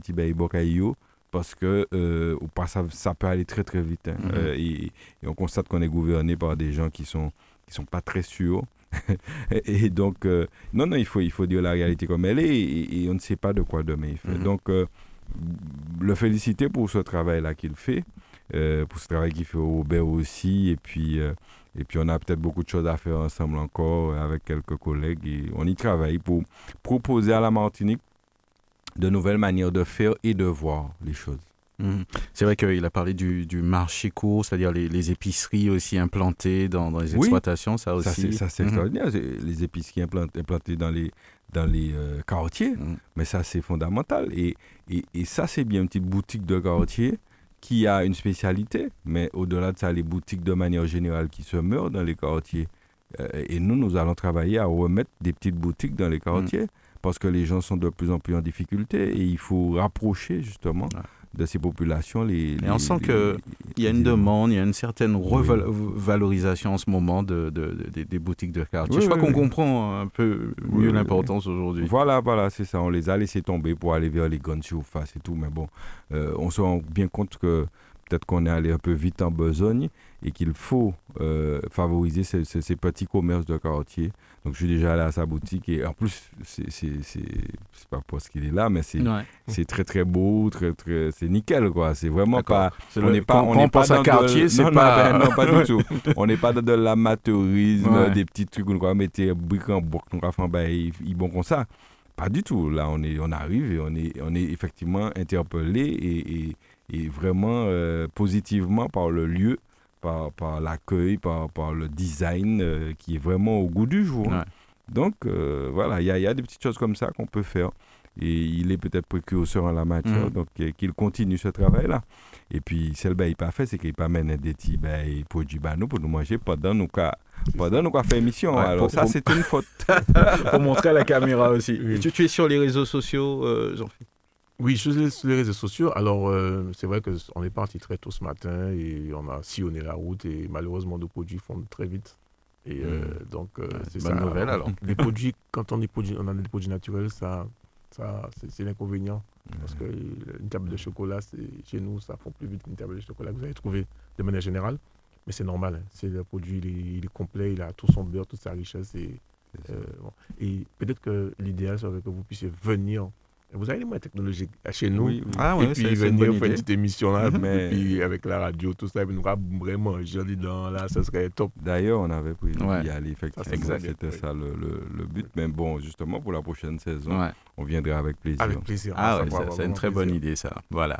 parce que euh, pas, ça, ça, peut aller très très vite. Hein. Mm-hmm. Euh, et, on constate qu'on est gouverné par des gens qui sont qui sont pas très sûrs et donc, euh, non, non, il faut, il faut dire la réalité comme elle est et, on ne sait pas de quoi demain il fait. Mhm. Donc, euh, le féliciter pour ce travail-là qu'il fait, euh, pour ce travail qu'il fait au Robert aussi. Et puis, et puis, on a peut-être beaucoup de choses à faire ensemble encore avec quelques collègues et on y travaille pour proposer à la Martinique de nouvelles manières de faire et de voir les choses. Mhm. C'est vrai qu'il a parlé du, du marché court, c'est-à-dire les, épiceries aussi implantées dans, dans les exploitations, ça aussi. Ça, c'est mhm. extraordinaire, les épiceries implantées, dans les, dans les euh, quartiers, mhm. mais ça, c'est fondamental. Et, et, et ça, c'est bien une petite boutique de quartier qui a une spécialité, mais au-delà de ça, les boutiques de manière générale qui se meurent dans les quartiers. Euh, et nous, nous allons travailler à remettre des petites boutiques dans les quartiers parce que les gens sont de plus en plus en difficulté et il faut rapprocher justement de ces populations. Les, Et on sent qu'il y a une demande, il y a une certaine revalorisation en ce moment de, des boutiques de quartier. Je crois qu'on comprend un peu mieux l'importance aujourd'hui. Voilà, voilà, c'est ça. On les a laissés tomber pour aller vers les grandes surfaces et tout. Mais bon, euh, on se rend bien compte que peut-être qu'on est allé un peu vite en besogne et qu'il faut euh, favoriser ces, ces, petits commerces de quartier. Donc, je suis déjà allé à sa boutique et en plus, c'est pas parce qu'il est là, mais c'est c'est très très beau, très, très, c'est nickel quoi. C'est vraiment pas. on n'est pas, on n'est pas dans quartier, c'est pas. Non, pas du tout. On n'est pas dans de l'amateurisme, des petits trucs où on va mettre briques en bois, on va faire ben, ils bon comme ça. Pas du tout. Là, on, est, on arrive et on est, on est effectivement interpellé et, et et vraiment euh, positivement par le lieu, par, par l'accueil, par, par le design euh, qui est vraiment au goût du jour. Donc euh, voilà, il y a, y a, des petites choses comme ça qu'on peut faire. Et il est peut-être précurseur en la matière, mm. donc qu'il continue ce travail-là. Et puis, celle qu'il pas fait, c'est qu'il pas mené des petits ben, produits nous pour nous manger pendant nous pendant nous faire émission. Alors ça, c'est une faute. pour montrer à la caméra aussi. Tu, tu, es sur les réseaux sociaux, Jean-Philippe? Oui, sur les, réseaux sociaux. Alors, euh, c'est vrai qu'on est parti très tôt ce matin et on a sillonné la route et malheureusement, nos produits fondent très vite. Et euh, hmm. donc, euh, c'est ça. nouvelle alors. Les produits, quand on, est produit, on a des produits naturels, ça, Ça, c'est l'inconvénient. Parce qu'une table de chocolat, chez nous, ça fond plus vite qu'une table de chocolat que vous allez trouver de manière générale. Mais c'est normal. Hein. C'est le produit, il est, complet, il a tout son beurre, toute sa richesse. Et, euh, et peut-être que l'idéal serait que vous puissiez venir vous avez les moyens technologiques chez nous. Oui, Ah, et puis venir faire une petite émission là, mais... et puis avec la radio, tout ça, il nous vraiment joli dans là, ça serait top. D'ailleurs, on avait pris ouais. y aller, effectivement. C'était ça le, le, le, but. Mais bon, justement, pour la prochaine saison, on viendra avec plaisir. Avec plaisir. Ah, ouais, c'est une très bonne idée, ça. Voilà.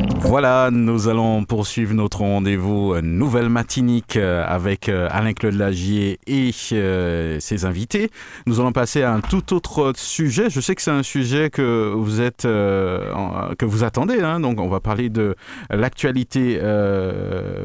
Voilà, nous allons poursuivre notre rendez-vous euh, Nouvelle Matinique euh, avec euh, Alain-Claude Lagier et ses invités. Nous allons passer à un tout autre sujet. Je sais que c'est un sujet que vous êtes, que vous attendez. Hein. Donc, on va parler de l'actualité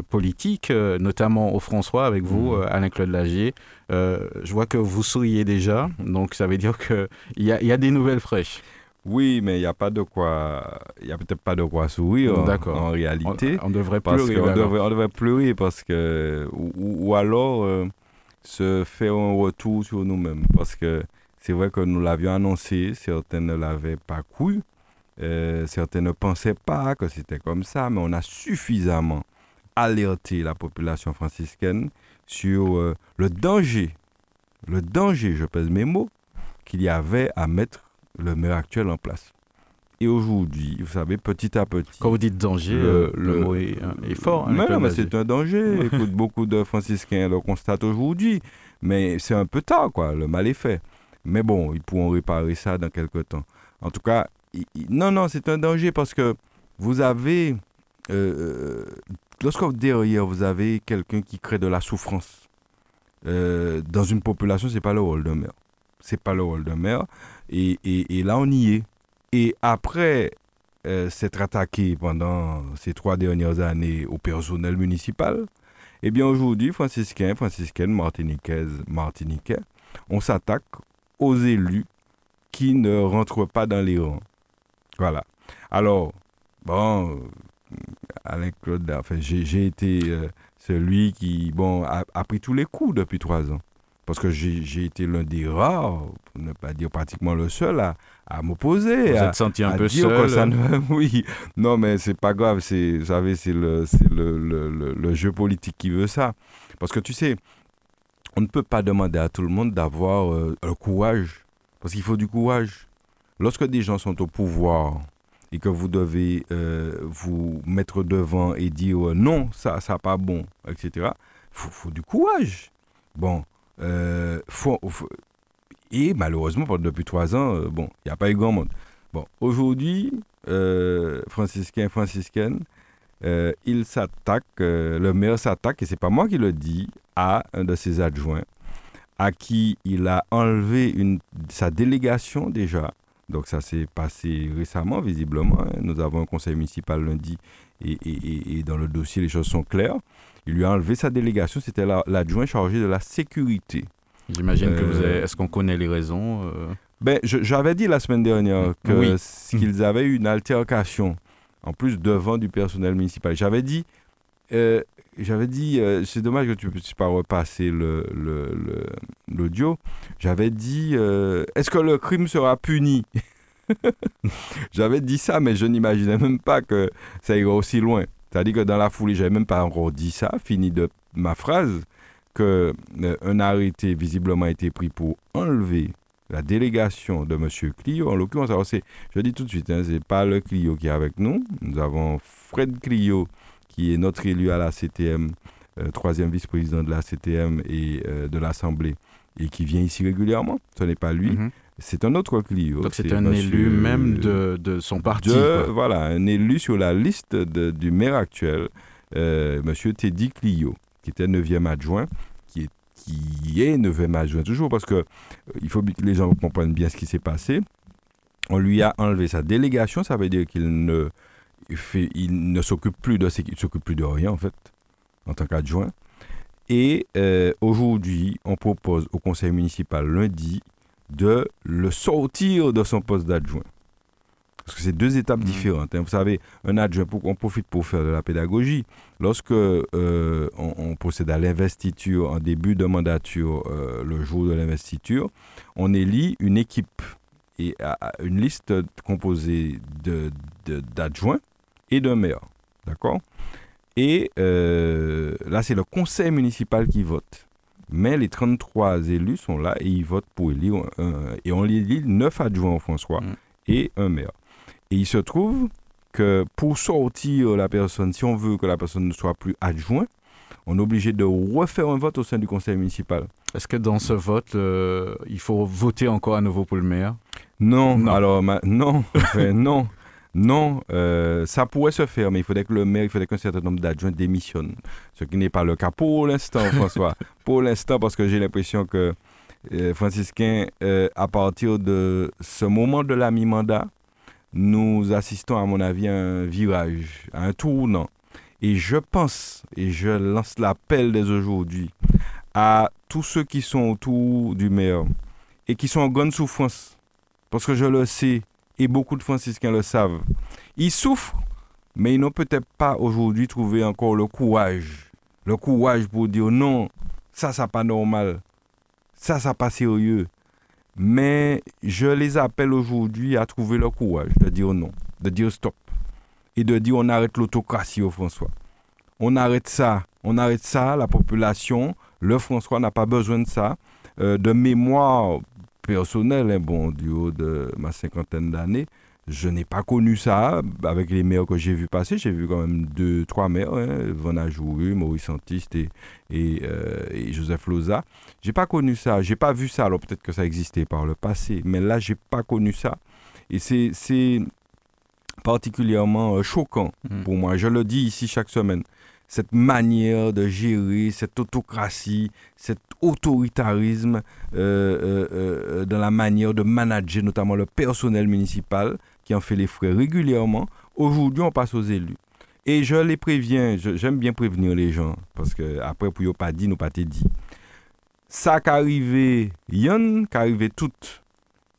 politique, notamment au François avec vous, mmh. Alain-Claude Lagier. je vois que vous souriez déjà, donc ça veut dire qu'il y, y a des nouvelles fraîches. Oui, mais il n'y a pas de quoi, il y a peut-être pas de quoi sourire en, réalité. On, devrait pleurer. On devrait, on devrait, pleurer parce que, ou, alors euh, se faire un retour sur nous-mêmes. Parce que c'est vrai que nous l'avions annoncé, certains ne l'avaient pas cru, euh, certains ne pensaient pas que c'était comme ça, mais on a suffisamment alerté la population franciscaine sur euh, le danger, le danger, je pèse mes mots, qu'il y avait à mettre le maire actuel en place. Et aujourd'hui, vous savez, petit à petit. Quand vous dites danger, le, le, mot est, fort. Hein, mais, mais c'est un danger. Écoute, beaucoup de franciscains le constatent aujourd'hui. Mais c'est un peu tard, quoi. Le mal est fait. Mais bon, ils pourront réparer ça dans quelques temps. En tout cas, non, non, c'est un danger parce que vous avez. Euh, lorsque derrière, vous avez quelqu'un qui crée de la souffrance euh, dans une population, c'est pas le rôle d'un maire. C'est pas le rôle d'un maire. Et, là, on y est. Et après euh, s'être attaqué pendant ces trois dernières années au personnel municipal, eh bien aujourd'hui, franciscains, franciscaines, martiniquaises, martiniquais, on s'attaque aux élus qui ne rentrent pas dans les rangs. Voilà. Alors, bon, Alain Claude, enfin, j'ai été euh, celui qui, bon, a, pris tous les coups depuis trois ans parce que j'ai été l'un des rares, pour ne pas dire pratiquement le seul, à, à m'opposer. Vous êtes senti un peu seul Oui, non, mais c'est pas grave, vous savez, c'est le, le, le, le, jeu politique qui veut ça. Parce que tu sais, on ne peut pas demander à tout le monde d'avoir euh, le courage, parce qu'il faut du courage. Lorsque des gens sont au pouvoir et que vous devez euh, vous mettre devant et dire euh, non, ça, ça pas bon, etc., il faut, faut du courage. Bon, euh, et malheureusement, depuis trois ans, euh, bon, il n'y a pas eu grand monde. Bon, aujourd'hui, euh, franciscain, franciscaine, euh, il s'attaque, le maire s'attaque, et c'est pas moi qui le dis, à un de ses adjoints, à qui il a enlevé une, sa délégation déjà. Donc ça s'est passé récemment, visiblement. Hein. Nous avons un conseil municipal lundi et, dans le dossier, les choses sont claires. Il lui a enlevé sa délégation, c'était l'adjoint chargé de la sécurité. J'imagine que vous avez... Euh, est-ce qu'on connaît les raisons euh? ben, J'avais dit la semaine dernière qu'ils avaient eu une altercation, en plus devant du personnel municipal. J'avais dit, euh, j'avais dit, c'est dommage que tu ne puisses pas repasser l'audio. Le, j'avais dit, est-ce que le crime sera puni? J'avais dit ça, mais je n'imaginais même pas que ça irait aussi loin. C'est-à-dire que dans la foulée, je n'avais même pas encore dit ça, fini de ma phrase, qu'un euh, arrêté visiblement a été pris pour enlever la délégation de M. Clio. En l'occurrence, je dis tout de suite, hein, ce n'est pas le Clio qui est avec nous. Nous avons Fred Clio, qui est notre élu à la CTM, euh, troisième vice-président de la CTM et euh, de l'Assemblée, et qui vient ici régulièrement. Ce n'est pas lui. Mhm. C'est un autre Clio. Donc c'est un élu même de, de son parti. voilà, un élu sur la liste du maire actuel, euh, Monsieur Teddy Clio, qui était 9e adjoint, qui est, qui est 9e adjoint toujours, parce que euh, il faut que les gens comprennent bien ce qui s'est passé. On lui a enlevé sa délégation, ça veut dire qu'il ne fait, il ne s'occupe plus de s'occupe plus de rien en fait en tant qu'adjoint. Et euh, aujourd'hui, on propose au conseil municipal lundi de le sortir de son poste d'adjoint. Parce que c'est deux étapes mmh. différentes. Hein. Vous savez, un adjoint, on profite pour faire de la pédagogie. Lorsque euh, on, procède à l'investiture en début de mandature, euh, le jour de l'investiture, on élit une équipe et une liste composée d'adjoints de, et d'un maire. D'accord? Et euh, là, c'est le conseil municipal qui vote. Mais les 33 élus sont là et ils votent pour élire. Et on élit 9 adjoints François mmh. et un maire. Et il se trouve que pour sortir la personne, si on veut que la personne ne soit plus adjoint, on est obligé de refaire un vote au sein du conseil municipal. Est-ce que dans ce vote, euh, il faut voter encore à nouveau pour le maire? Non, alors non, non, non. Euh, ça pourrait se faire, mais il faudrait que le maire, il faudrait qu'un certain nombre d'adjoints démissionnent. Ce qui n'est pas le cas pour l'instant, François. pour l'instant, parce que j'ai l'impression que euh, franciscain, à partir de ce moment de la mi-mandat, nous assistons, à mon avis, à un virage, à un tournant. Et je pense, et je lance l'appel dès aujourd'hui à tous ceux qui sont autour du maire et qui sont en grande souffrance, parce que je le sais, et beaucoup de franciscains le savent. Ils souffrent, mais ils n'ont peut-être pas aujourd'hui trouvé encore le courage. Le courage pour dire non, ça, ça pas normal. Ça, ça pas sérieux. Mais je les appelle aujourd'hui à trouver le courage de dire non, de dire stop. Et de dire on arrête l'autocratie au François. On arrête ça. On arrête ça. La population, le François n'a pas besoin de ça. Euh, de mémoire personnelle, hein, bon, du haut de ma cinquantaine d'années, je n'ai pas connu ça avec les maires que j'ai vu passer. J'ai vu quand même deux, trois maires, hein, Van Ajouru, Maurice Santiste et, et, euh, Joseph Loza. J'ai pas connu ça, j'ai pas vu ça. Alors peut-être que ça existait par le passé, mais là, j'ai pas connu ça. Et c'est particulièrement euh, choquant mmh. pour moi. Je le dis ici chaque semaine cette manière de gérer, cette autocratie, cet autoritarisme euh, dans la manière de manager notamment le personnel municipal qui en fait les frais régulièrement. Aujourd'hui, on passe aux élus. Et je les préviens, j'aime bien prévenir les gens, parce que après, pour pas dit, nous pas dit. Ça qui arrivé, y'en qui arrivé tout.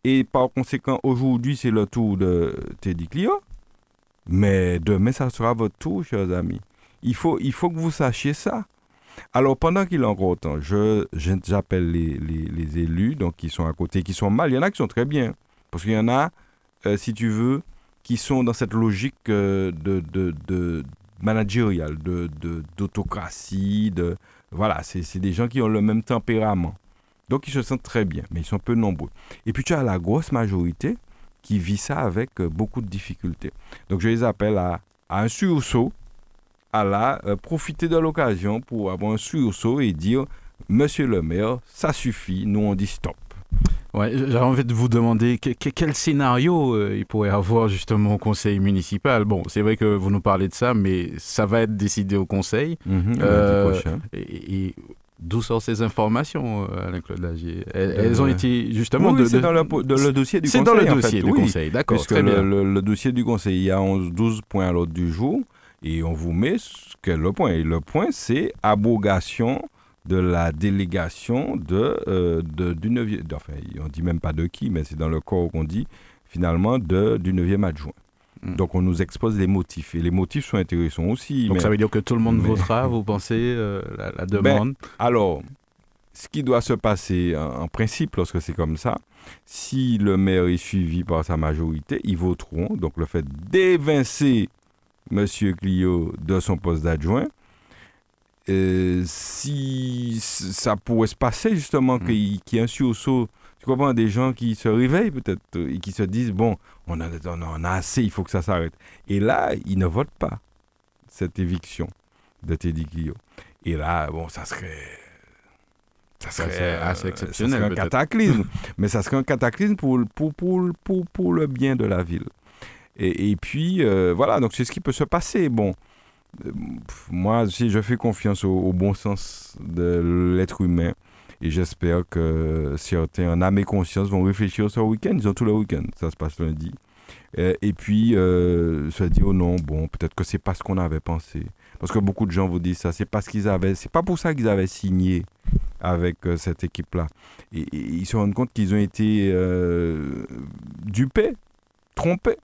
Et par conséquent, aujourd'hui, c'est le tour de Teddy Clio. Mais demain, ça sera votre tour, chers amis. Il faut, il faut que vous sachiez ça. Alors, pendant qu'il est encore temps, je, j'appelle les, les, élus, donc qui sont à côté, qui sont mal. Il y en a qui sont très bien. Parce qu'il y en a, euh, si tu veux, qui sont dans cette logique euh, de, de, de managériale, de, d'autocratie, de, voilà, c'est, des gens qui ont le même tempérament. Donc ils se sentent très bien, mais ils sont peu nombreux. Et puis tu as la grosse majorité qui vit ça avec euh, beaucoup de difficultés. Donc je les appelle à, un sursaut, à la profiter de l'occasion pour avoir un sursaut et dire Monsieur le maire, ça suffit, nous on dit stop. Ouais, J'avais envie de vous demander quel scénario euh, il pourrait avoir justement au conseil municipal. Bon, c'est vrai que vous nous parlez de ça, mais ça va être décidé au conseil. Mhm, euh, et, d'où sortent ces informations, euh, Alain-Claude Lagier? Elles, ont été justement... Oui, c'est dans, le, dossier du conseil. C'est dans le dossier du conseil, d'accord. Puisque le, le, dossier du conseil, il y a 11-12 points à l'ordre du jour, et on vous met ce le point. Et le point, c'est abrogation de la délégation de, euh, de du 9e, enfin, on dit même pas de qui, mais c'est dans le corps qu'on dit finalement de, du 9e adjoint. Hmm. Donc on nous expose les motifs. Et les motifs sont intéressants aussi. Donc ça veut dire que tout le monde votera, vous pensez, euh, la, ben, demande? Alors, ce qui doit se passer en, principe lorsque c'est comme ça, si le maire est suivi par sa majorité, ils voteront. Donc le fait d'évincer M. Clio de son poste d'adjoint, euh, si ça pourrait se passer justement mm. qu'il y ait un sursaut, tu comprends, des gens qui se réveillent peut-être euh, et qui se disent, bon, on a, on a assez, il faut que ça s'arrête. Et là, ils ne votent pas cette éviction de Teddy Clio. Et là, bon, ça serait... Ça serait, assez exceptionnel. un cataclysme. mais ça serait un cataclysme pour, pour, pour, pour, pour le bien de la ville. Et, puis, euh, voilà, donc c'est ce qui peut se passer. Bon, moi, si je fais confiance au, bon sens de l'être humain. Et j'espère que certains, en âme et conscience, vont réfléchir ce week-end. Ils ont tout le week-end. Ça se passe lundi. et puis se dire oh non, bon, peut-être que c'est pas ce qu'on avait pensé. Parce que beaucoup de gens vous disent ça, c'est parce qu'ils avaient, c'est pas pour ça qu'ils avaient signé avec cette équipe-là. Et, ils se rendent compte qu'ils ont été dupés, trompés.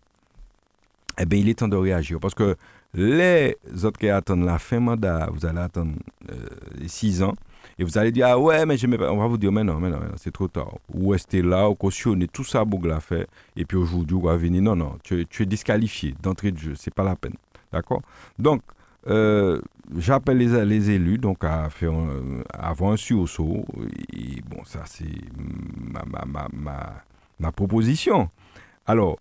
Eh bien, il est temps de réagir. Parce que les autres qui attendent la fin mandat, vous allez attendre euh, 6 ans. Et vous allez dire, ah ouais, mais je pas. On va vous dire, mais non, mais non, c'est trop tard. Ou restez là, ou cautionner tout ça, Bougla fait. Et puis aujourd'hui, on va venir. Non, non, tu, es disqualifié d'entrée de jeu. C'est pas la peine. D'accord? Donc, euh, j'appelle les, les, élus donc à faire à avoir un sursaut. Et bon, ça, c'est ma, ma, ma, ma proposition. Alors,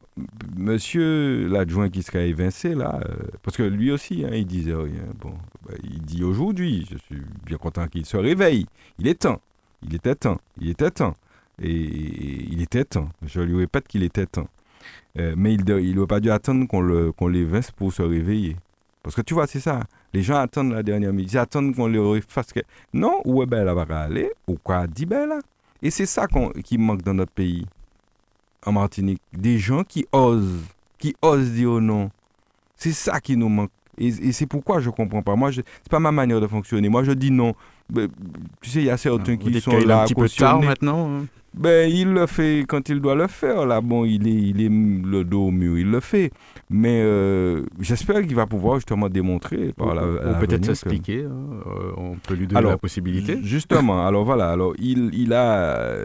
monsieur l'adjoint qui sera évincé, là, euh, parce que lui aussi, hein, il disait rien. Bon, bah, il dit aujourd'hui, je suis bien content qu'il se réveille. Il est temps. Il était temps. Il était temps. Et, il était temps. Je lui répète qu'il était temps. Euh, mais il n'aurait pas dû attendre qu'on l'évince pour se réveiller. Parce que tu vois, c'est ça. Les gens attendent la dernière minute. Ils attendent qu'on les fasse. Non, où est belle, elle va aller? Ou quoi dit belle Et c'est ça qui manque dans notre pays en Martinique. Des gens qui osent, qui osent dire non. C'est ça qui nous manque. Et, c'est pourquoi je ne comprends pas. Moi, ce n'est pas ma manière de fonctionner. Moi, je dis non. Tu sais, il y a certains qui sont là un petit peu tard maintenant hein. ben, il le fait quand il doit le faire. Là, bon, il est, il est le dos au mur, il le fait. Mais euh, j'espère qu'il va pouvoir justement démontrer par la. Ou, peut-être s'expliquer. Hein. Euh, on peut lui donner la possibilité. Justement, alors voilà. Alors, il, il, a,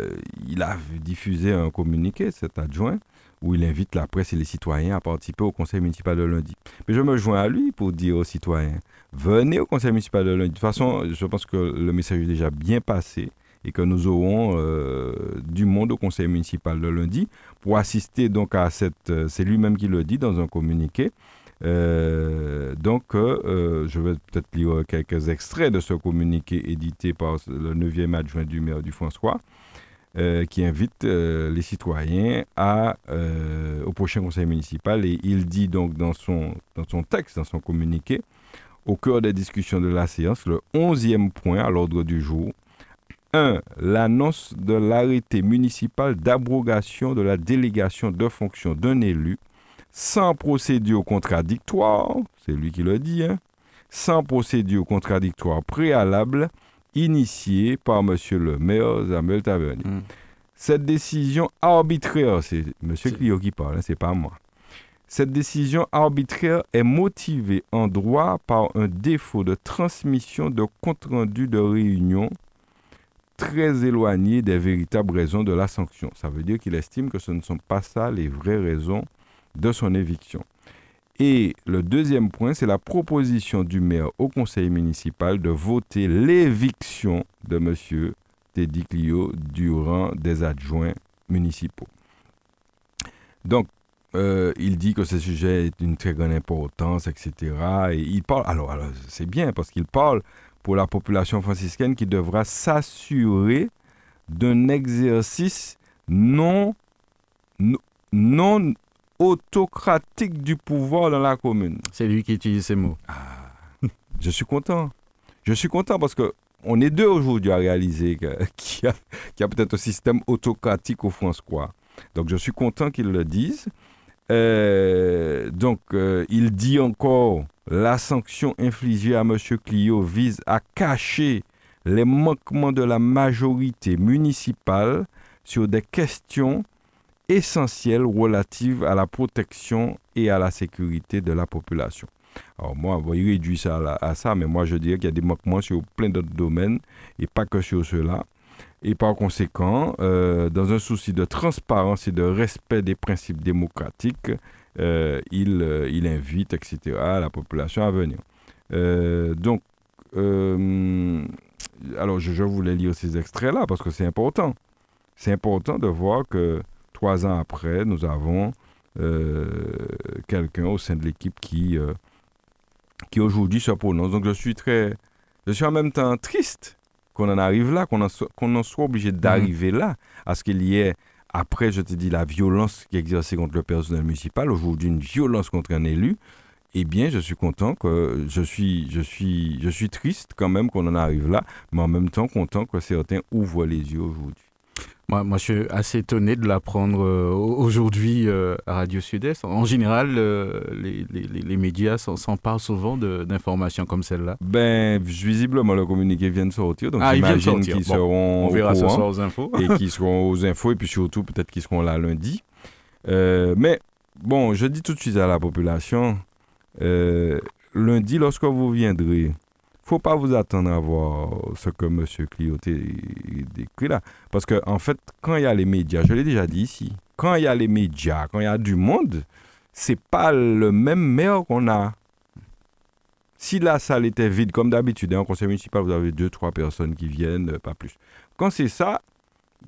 il a diffusé un communiqué, cet adjoint, où il invite la presse et les citoyens à participer au conseil municipal de lundi. Mais je me joins à lui pour dire aux citoyens venez au conseil municipal de lundi. De toute façon, je pense que le message est déjà bien passé et que nous aurons euh, du monde au conseil municipal de lundi pour assister donc à cette... Euh, c'est lui-même qui le dit dans un communiqué. Euh, donc, je vais peut-être lire quelques extraits de ce communiqué édité par le 9e adjoint du maire du François, qui invite les citoyens à, au prochain conseil municipal. Et il dit donc dans son, dans son texte, dans son communiqué, au cœur des discussions de la séance, le 11e point à l'ordre du jour, 1. L'annonce de l'arrêté municipal d'abrogation de la délégation de fonction d'un élu sans procédure contradictoire, c'est lui qui le dit, hein, sans procédure contradictoire préalable initiée par M. le maire Samuel Tavernier. Hmm. Cette décision arbitraire, c'est M. Clio qui parle, hein, c'est pas moi. Cette décision arbitraire est motivée en droit par un défaut de transmission de compte-rendu de réunion très éloigné des véritables raisons de la sanction. Ça veut dire qu'il estime que ce ne sont pas ça les vraies raisons de son éviction. Et le deuxième point, c'est la proposition du maire au conseil municipal de voter l'éviction de M. Teddy Clio durant des adjoints municipaux. Donc, euh, il dit que ce sujet est d'une très grande importance, etc. Et il parle, alors, alors c'est bien parce qu'il parle pour la population franciscaine qui devra s'assurer d'un exercice non, non autocratique du pouvoir dans la commune. C'est lui qui utilise ces mots. Ah, je suis content. Je suis content parce que on est deux aujourd'hui à réaliser qu'il y a, peut-être un système autocratique au François. Donc je suis content qu'ils le disent. Euh, donc euh, il dit encore la sanction infligée à M. Clio vise à cacher les manquements de la majorité municipale sur des questions essentielles relatives à la protection et à la sécurité de la population. Alors moi, il réduit ça à, ça, mais moi je dirais qu'il y a des manquements sur plein d'autres domaines et pas que sur cela. Et par conséquent, euh, dans un souci de transparence et de respect des principes démocratiques, euh, il, euh, il, invite, etc., la population à venir. Donc, alors je, voulais lire ces extraits-là parce que c'est important. C'est important de voir que trois ans après, nous avons quelqu'un au sein de l'équipe qui, qui aujourd'hui se prononce. Donc je suis très, je suis en même temps triste qu'on en arrive là, qu'on en, en, soit obligé d'arriver là, à ce qu'il y ait après, je te dis, la violence qui est exercée contre le personnel municipal, aujourd'hui une violence contre un élu, eh bien, je suis content que je suis, je suis, je suis triste quand même qu'on en arrive là, mais en même temps content que certains ouvrent les yeux aujourd'hui. Moi, moi, je suis assez étonné de l'apprendre euh, aujourd'hui euh, à Radio Sud-Est. En général, euh, les, les, les, médias s'emparent souvent d'informations comme celle-là. Ben, visiblement, le communiqué vient de sortir. Donc, ah, j'imagine qu'ils seront on verra ce soir aux infos. et qu'ils seront aux infos, et puis surtout, peut-être qu'ils seront là lundi. mais, bon, je dis tout de suite à la population, lundi, lorsque vous viendrez, faut pas vous attendre à voir ce que M. Clioté décrit là. Parce qu'en en fait, quand il y a les médias, je l'ai déjà dit ici, quand il y a les médias, quand il y a du monde, c'est pas le même maire qu'on a. Si la salle était vide, comme d'habitude, en conseil municipal, vous avez deux, trois personnes qui viennent, pas plus. Quand c'est ça,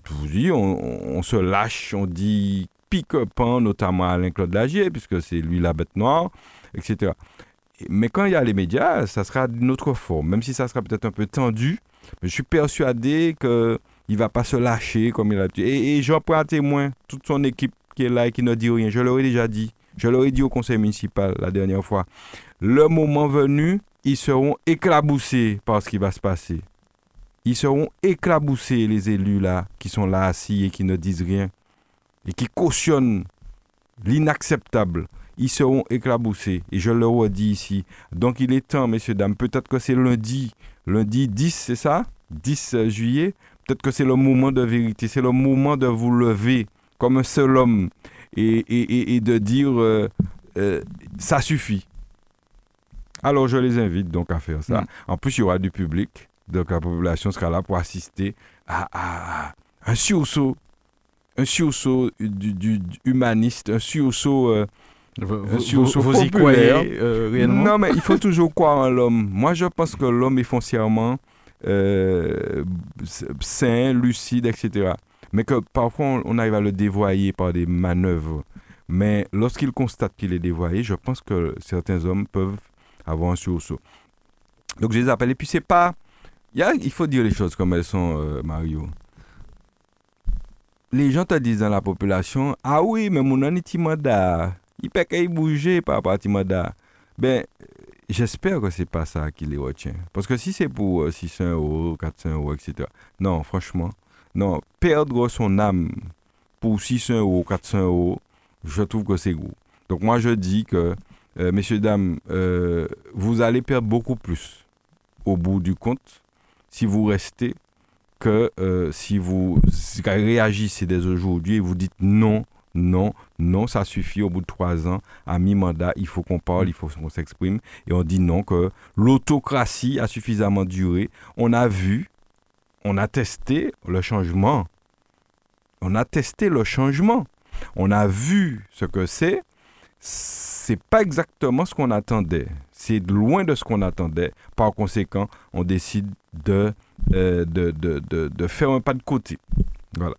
je vous dis, on, se lâche, on dit pique-pan, notamment Alain-Claude Lagier, puisque c'est lui la bête noire, etc. Mais quand il y a les médias, ça sera d'une autre forme, même si ça sera peut-être un peu tendu. Je suis persuadé qu'il ne va pas se lâcher comme il a dit. Et, et j'en prends à témoin toute son équipe qui est là et qui ne dit rien. Je leur ai déjà dit. Je leur ai dit au conseil municipal la dernière fois. Le moment venu, ils seront éclaboussés par ce qui va se passer. Ils seront éclaboussés, les élus là, qui sont là assis et qui ne disent rien. Et qui cautionnent l'inacceptable ils seront éclaboussés. Et je le redis ici. Donc il est temps, messieurs, dames, peut-être que c'est lundi, lundi 10, c'est ça? 10 euh, juillet. Peut-être que c'est le moment de vérité, c'est le moment de vous lever comme un seul homme et, et, de dire euh, euh, ça suffit. Alors je les invite donc à faire ça. Mm. En plus, il y aura du public, donc la population sera là pour assister à, un sursaut, un sursaut du, humaniste, un sursaut vous, y croyez euh, réellement Non, mais il faut toujours croire en l'homme. Moi, je pense que l'homme est foncièrement euh, sain, lucide, etc. Mais que parfois, on arrive à le dévoyer par des manœuvres. Mais lorsqu'il constate qu'il est dévoyé, je pense que certains hommes peuvent avoir un sursaut. Donc, je les appelle. Et puis, c'est pas. Il, il faut dire les choses comme elles sont, euh, Mario les gens te disent dans la population, ah oui, mais mon timada il peut qu'il bouger par rapport à Timada. Ben, j'espère que c'est pas ça qui les retient. Parce que si c'est pour 600 euh, euros, 400 euros, etc. Non, franchement, non. Perdre son âme pour 600 euros, 400 euros, je trouve que c'est gros. Donc moi, je dis que, euh, messieurs, dames, euh, vous allez perdre beaucoup plus au bout du compte si vous restez que si vous réagissez dès aujourd'hui et vous dites non non, non, ça suffit au bout de trois ans. À mi-mandat, il faut qu'on parle, il faut qu'on s'exprime. Et on dit non, que l'autocratie a suffisamment duré. On a vu, on a testé le changement. On a testé le changement. On a vu ce que c'est. C'est pas exactement ce qu'on attendait. C'est loin de ce qu'on attendait. Par conséquent, on décide de, euh, de, faire un pas de côté. Voilà.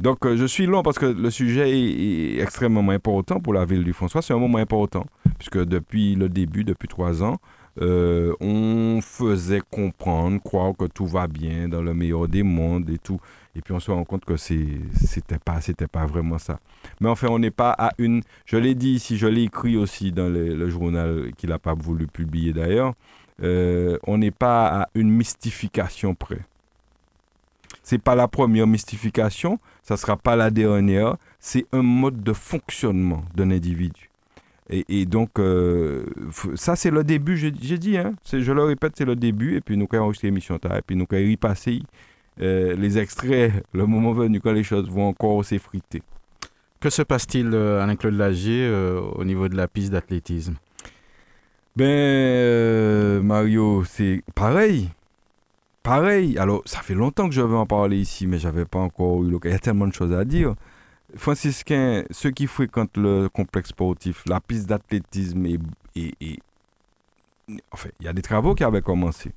Donc, euh, je suis long parce que le sujet est, extrêmement important pour la ville du François. C'est un moment important, puisque depuis le début, depuis trois ans, euh, on faisait comprendre, croire que tout va bien dans le meilleur des mondes et tout. Et puis on se rend compte que c'était pas, c'était pas vraiment ça. Mais enfin, on n'est pas à une. Je l'ai dit ici, je l'ai écrit aussi dans le, journal qu'il n'a pas voulu publier d'ailleurs. Euh, on n'est pas à une mystification près c'est pas la première mystification, ça sera pas la dernière. C'est un mode de fonctionnement d'un individu. Et, donc, euh, ça, c'est le début, j'ai dit, hein, je le répète, c'est le début, et puis nous allons enregistrer l'émission, et puis nous allons y passer euh, les extraits, le moment venu, quand les choses vont encore s'effriter. Que se passe-t-il, euh, Alain-Claude Lagier, au niveau de la piste d'athlétisme? Ben, Mario, c'est pareil pareil, alors ça fait longtemps que je veux en parler ici, mais j'avais pas encore eu l'occasion. Il y a tellement de choses à dire. Franciscain, ceux qui fréquentent le complexe sportif, la piste d'athlétisme et, et, enfin, il y a des travaux qui avaient commencé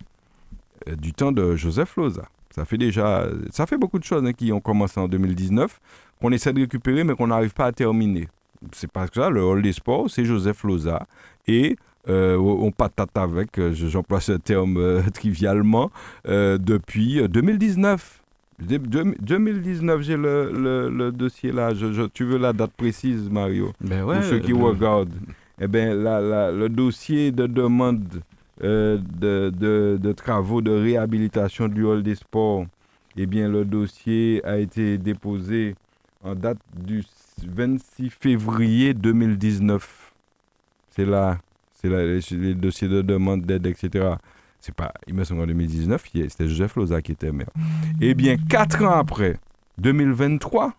euh, du temps de Joseph Loza. Ça fait déjà, ça fait beaucoup de choses hein, qui ont commencé en 2019, qu'on essaie de récupérer, mais qu'on n'arrive pas à terminer. C'est parce que ça, le hall des sports, c'est Joseph Loza. Et on patate avec, euh, j'emploie ce terme euh, trivialement, depuis 2019. 2019, j'ai le, dossier là. tu veux la date précise, Mario? Ben Pour ceux qui regardent. Eh bien, le dossier de demande de, de, travaux de réhabilitation du hall des sports Eh bien, le dossier a été déposé en date du 26 février 2019. C'est là, c'est les, dossiers de demande d'aide, etc. C'est pas, il me semble en 2019, c'était Joseph Loza qui était maire. Eh bien, quatre ans après, 2023,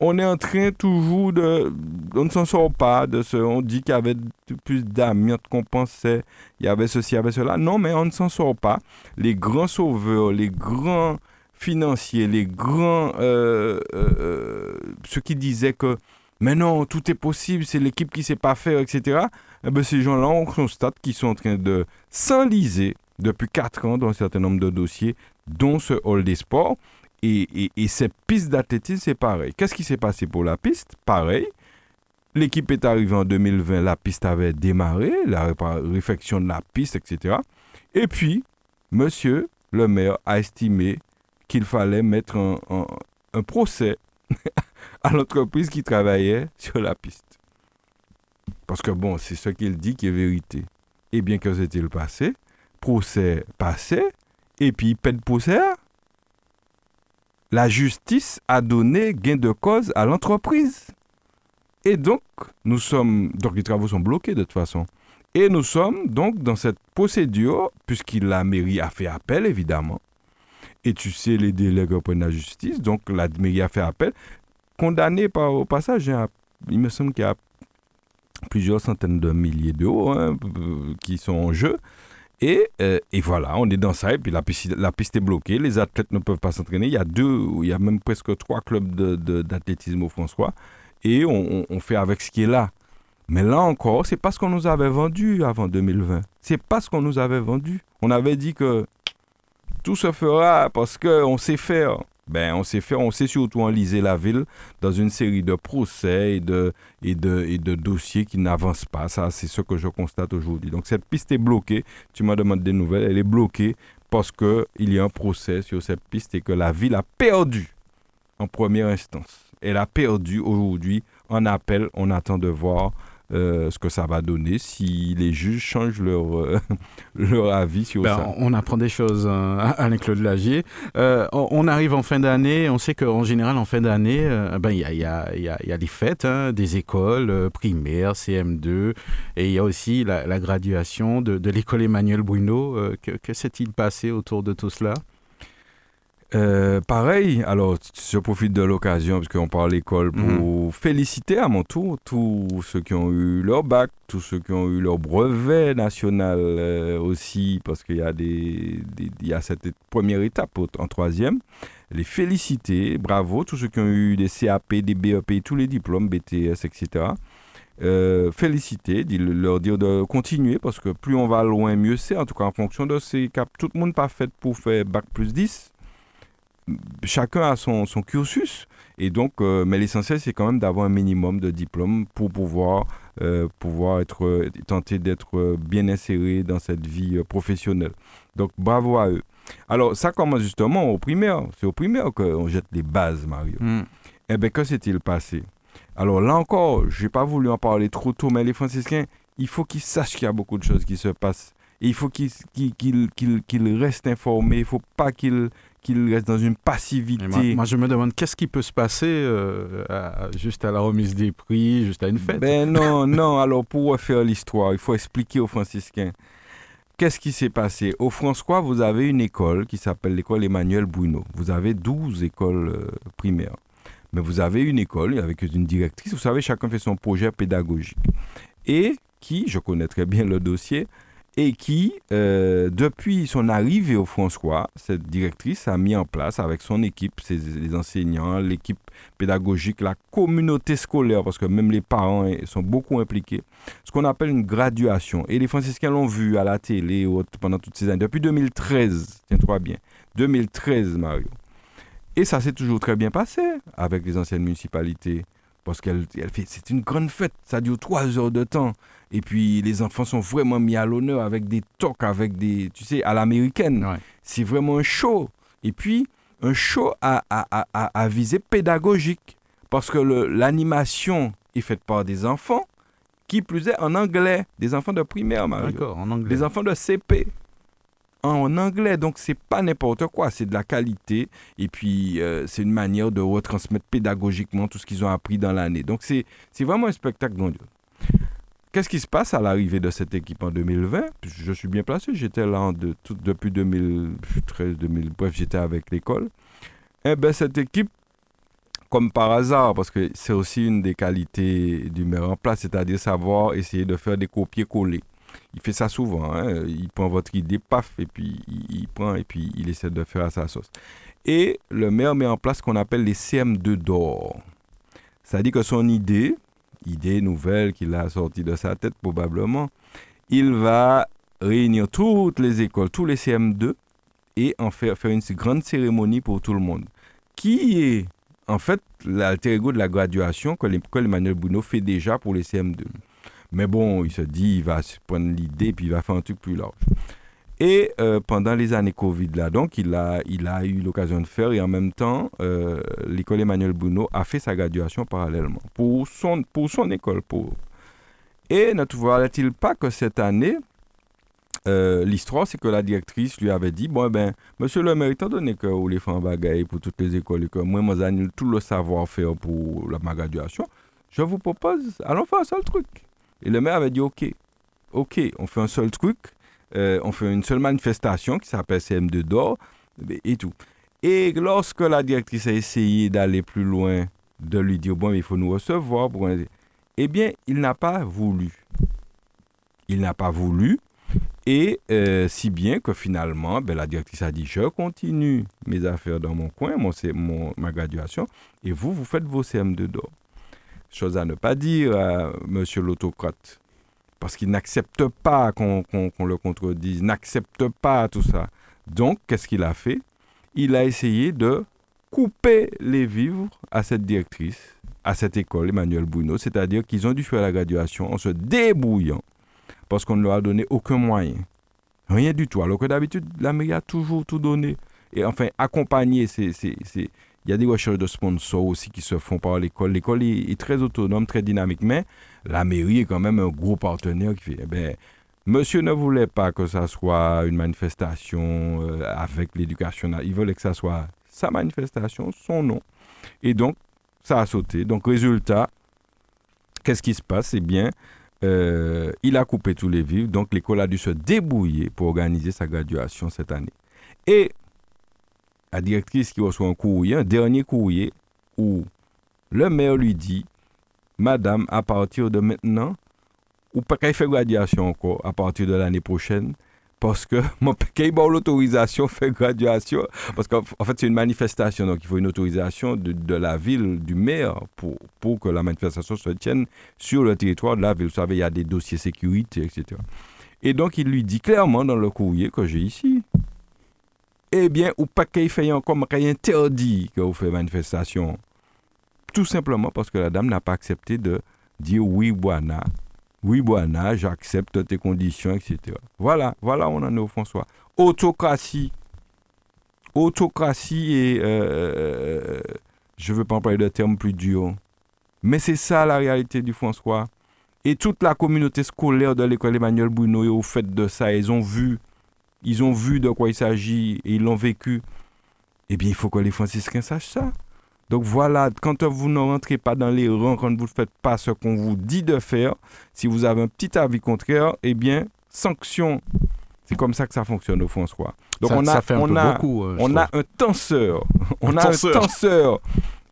on est en train toujours de. On ne s'en sort pas de ce. On dit qu'il y avait plus d'amiante qu'on pensait. Il y avait ceci, il y avait cela. Non, mais on ne s'en sort pas. Les grands sauveurs, les grands financiers, les grands. Euh, euh, euh, ceux qui disaient que. Mais non, tout est possible, c'est l'équipe qui ne sait pas faire, etc. Eh bien, ces gens-là, on constate qu'ils sont en train de s'enliser depuis 4 ans dans un certain nombre de dossiers, dont ce Hall des Sports. Et, et, cette piste d'athlétisme, c'est pareil. Qu'est-ce qui s'est passé pour la piste? Pareil. L'équipe est arrivée en 2020, la piste avait démarré, la réfection de la piste, etc. Et puis, monsieur le maire a estimé qu'il fallait mettre un, procès à l'entreprise qui travaillait sur la piste. Parce que bon, c'est ce qu'il dit qui est vérité. Et bien que c'était le passé, procès passé, et puis de procès la justice a donné gain de cause à l'entreprise. Et donc, nous sommes, donc les travaux sont bloqués de toute façon. Et nous sommes donc dans cette procédure, puisque la mairie a fait appel, évidemment. Et tu sais les délais que la justice. Donc, la mairie a fait appel. Condamné par, au passage, il me semble qu'il y a plusieurs centaines de milliers d'euros hein, qui sont en jeu. Euh, et, voilà, on est dans ça. Et puis la piste, la piste est bloquée. Les athlètes ne peuvent pas s'entraîner. Il y a deux, il y a même presque trois clubs d'athlétisme au François. Et on, fait avec ce qui est là. Mais là encore, c'est pas ce qu'on nous avait vendu avant 2020. C'est pas ce qu'on nous avait vendu. On avait dit que tout se fera parce qu'on sait faire ben, on s'est fait, on s'est surtout enlisé la ville dans une série de procès et de, et de, et de dossiers qui n'avancent pas. Ça, c'est ce que je constate aujourd'hui. Donc, cette piste est bloquée. Tu m'as demandé des nouvelles. Elle est bloquée parce qu'il y a un procès sur cette piste et que la ville a perdu en première instance. Elle a perdu aujourd'hui en appel. On attend de voir euh, ce que ça va donner si les juges changent leur, euh, leur avis sur ben, ça. On apprend des choses, hein, Alain-Claude Lagier. Euh, on arrive en fin d'année, on sait qu'en général, en fin d'année, ben, il y, a, y, a, y, a, y, a, des fêtes, hein, des écoles primaires, CM2, et il y a aussi la, graduation de, de l'école Emmanuel Bruno. que, que s'est-il passé autour de tout cela? Euh, pareil, alors je profite de l'occasion, parce qu'on parle l'école, pour mhm. féliciter à mon tour tous ceux qui ont eu leur bac, tous ceux qui ont eu leur brevet national euh, aussi, parce qu'il y, a des, il y a cette première étape en troisième. Les féliciter, bravo, tous ceux qui ont eu des CAP, des BEP, tous les diplômes, BTS, etc. Euh, féliciter, leur dire de continuer, parce que plus on va loin, mieux c'est, en tout cas en fonction de ces caps. Tout le monde pas fait pour faire bac plus 10 chacun a son, son cursus. Et donc, euh, mais l'essentiel, c'est quand même d'avoir un minimum de diplômes pour pouvoir, euh, pouvoir être, euh, tenter d'être bien inséré dans cette vie professionnelle. Donc, bravo à eux. Alors, ça commence justement au primaire. C'est au primaire qu'on jette les bases, Mario. Hmm. Eh bien, que s'est-il passé? Alors, là encore, je n'ai pas voulu en parler trop tôt, mais les franciscains, il faut qu'ils sachent qu'il y a beaucoup de choses qui se passent. Et il faut qu'ils restent informés. Il ne faut pas qu'ils qu'il reste dans une passivité. Moi, je me demande qu'est-ce qui peut se passer euh, juste à la remise des prix, juste à une fête? Ben non, non. Alors, pour faire l'histoire, il faut expliquer aux franciscains. Qu'est-ce qui s'est passé? Au François, vous avez une école qui s'appelle l'école Emmanuel Bruno. Vous avez 12 écoles euh, primaires. Mais vous avez une école avec une directrice. Vous savez, chacun fait son projet pédagogique. Et qui, je connais très bien le dossier, et qui, euh, depuis son arrivée au François, cette directrice a mis en place avec son équipe, ses, les enseignants, l'équipe pédagogique, la communauté scolaire, parce que même les parents sont beaucoup impliqués, ce qu'on appelle une graduation. Et les franciscains l'ont vu à la télé pendant toutes ces années, depuis 2013, tiens-toi bien, 2013 Mario. Et ça s'est toujours très bien passé avec les anciennes municipalités, parce qu'elle fait, c'est une grande fête, ça dure trois heures de temps. Et puis les enfants sont vraiment mis à l'honneur avec des talks, avec des, tu sais, à l'américaine. C'est vraiment un show. Et puis un show à, à, à, à visée pédagogique. Parce que l'animation est faite par des enfants, qui plus est en anglais, des enfants de primaire, Mario. D'accord, en anglais. Des enfants de CP. en anglais. Donc, c'est pas n'importe quoi, c'est de la qualité. Et puis, euh, c'est une manière de retransmettre pédagogiquement tout ce qu'ils ont appris dans l'année. Donc, c'est vraiment un spectacle grandiose. Qu'est-ce qui se passe à l'arrivée de cette équipe en 2020 Je suis bien placé, j'étais là de, depuis 2013, 2000, bref, j'étais avec l'école. Eh bien, cette équipe, comme par hasard, parce que c'est aussi une des qualités du maire en place, c'est-à-dire savoir essayer de faire des copier-coller. Il fait ça souvent. Hein. Il prend votre idée, paf, et puis il, prend et puis il essaie de faire à sa sauce. Et le maire met en place ce qu'on appelle les CM2 d'or. C'est-à-dire que son idée, idée nouvelle qu'il a sortie de sa tête probablement, il va réunir toutes les écoles, tous les CM2, et en faire, faire une grande cérémonie pour tout le monde. Qui est en fait l'alter ego de la graduation que l'école Emmanuel Bruno fait déjà pour les CM2. Mais bon, il se dit, il va prendre l'idée, puis il va faire un truc plus large. Et euh, pendant les années Covid, là, donc, il a, il a eu l'occasion de faire, et en même temps, euh, l'école Emmanuel Bruno a fait sa graduation parallèlement pour son, pour son école. Pour... Et ne trouvera-t-il pas que cette année, euh, l'histoire, c'est que la directrice lui avait dit Bon, ben, monsieur le maire, étant donné que vous les faites en bagaille pour toutes les écoles et que moi, moi, j'ai tout le savoir-faire pour la, ma graduation, je vous propose, allons faire un seul truc. Et le maire avait dit Ok, ok, on fait un seul truc, euh, on fait une seule manifestation qui s'appelle CM2 d'or et tout. Et lorsque la directrice a essayé d'aller plus loin, de lui dire Bon, il faut nous recevoir, eh bien, il n'a pas voulu. Il n'a pas voulu et euh, si bien que finalement, ben, la directrice a dit, je continue mes affaires dans mon coin, mon, ma graduation, et vous, vous faites vos CM2 d'or. Chose à ne pas dire à monsieur l'autocrate, parce qu'il n'accepte pas qu'on le contredise, n'accepte pas tout ça. Donc, qu'est-ce qu'il a fait? Il a essayé de couper les vivres à cette directrice, à cette école, Emmanuel Bruno, c'est-à-dire qu'ils ont dû faire la graduation en se débrouillant parce qu'on ne leur a donné aucun moyen. Rien du tout. Alors que d'habitude, la mairie a toujours tout donné. Et enfin, accompagner, c'est, il y a des recherches de sponsors aussi qui se font par l'école. L'école est, très autonome, très dynamique, mais la mairie est quand même un gros partenaire qui fait, eh ben, monsieur ne voulait pas que ça soit une manifestation euh, avec l'éducation. Il voulait que ça soit sa manifestation, son nom. Et donc, ça a sauté. Donc, résultat, qu'est-ce qui se passe? Eh bien, euh, il a coupé tous les vivres, donc l'école a dû se débrouiller pour organiser sa graduation cette année. Et la directrice qui reçoit un courrier, un dernier courrier, où le maire lui dit, Madame, à partir de maintenant, ou pas qu'elle fait graduation encore, à partir de l'année prochaine, parce que mon paquet l'autorisation fait graduation parce qu'en fait c'est une manifestation donc il faut une autorisation de, la ville du maire pour, pour que la manifestation se tienne sur le territoire de la ville. Vous savez il y a des dossiers sécurité etc et donc il lui dit clairement dans le courrier que j'ai ici eh bien ou pas qu'il fait encore qu'il interdit que vous faites manifestation tout simplement parce que la dame n'a pas accepté de dire oui voilà oui, Boana, j'accepte tes conditions, etc. Voilà, voilà, on en est au François. Autocratie. Autocratie et. Euh, euh, je ne veux pas employer de termes plus durs. Mais c'est ça la réalité du François. Et toute la communauté scolaire de l'école Emmanuel Bruno est au fait de ça. Ils ont vu. Ils ont vu de quoi il s'agit et ils l'ont vécu. Eh bien, il faut que les franciscains sachent ça. Donc voilà, quand vous ne rentrez pas dans les rangs, quand vous ne faites pas ce qu'on vous dit de faire, si vous avez un petit avis contraire, eh bien, sanction. C'est comme ça que ça fonctionne au François. Donc on a, on a, euh, on a un tenseur. On a un tenseur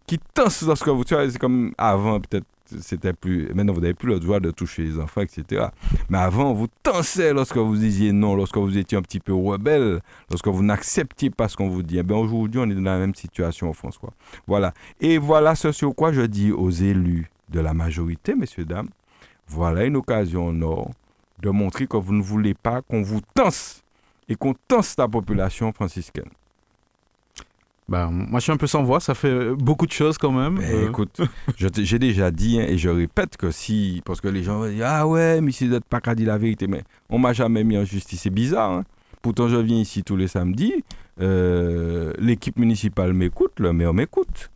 qui tense lorsque vous... C'est comme avant, peut-être c'était plus. Maintenant, vous n'avez plus le droit de toucher les enfants, etc. Mais avant, vous tensez lorsque vous disiez non, lorsque vous étiez un petit peu rebelle, lorsque vous n'acceptiez pas ce qu'on vous dit. Eh aujourd'hui, on est dans la même situation, François. Voilà. Et voilà ce sur quoi je dis aux élus de la majorité, messieurs, dames, voilà une occasion Nord de montrer que vous ne voulez pas qu'on vous tense et qu'on tense la population franciscaine. Bah, moi, je suis un peu sans voix, ça fait beaucoup de choses quand même. Ben, euh. Écoute, j'ai déjà dit hein, et je répète que si, parce que les gens vont dire Ah ouais, mais si vous n'êtes pas qu'à dire la vérité, mais on m'a jamais mis en justice, c'est bizarre. Hein. Pourtant, je viens ici tous les samedis, euh, l'équipe municipale m'écoute, le maire m'écoute.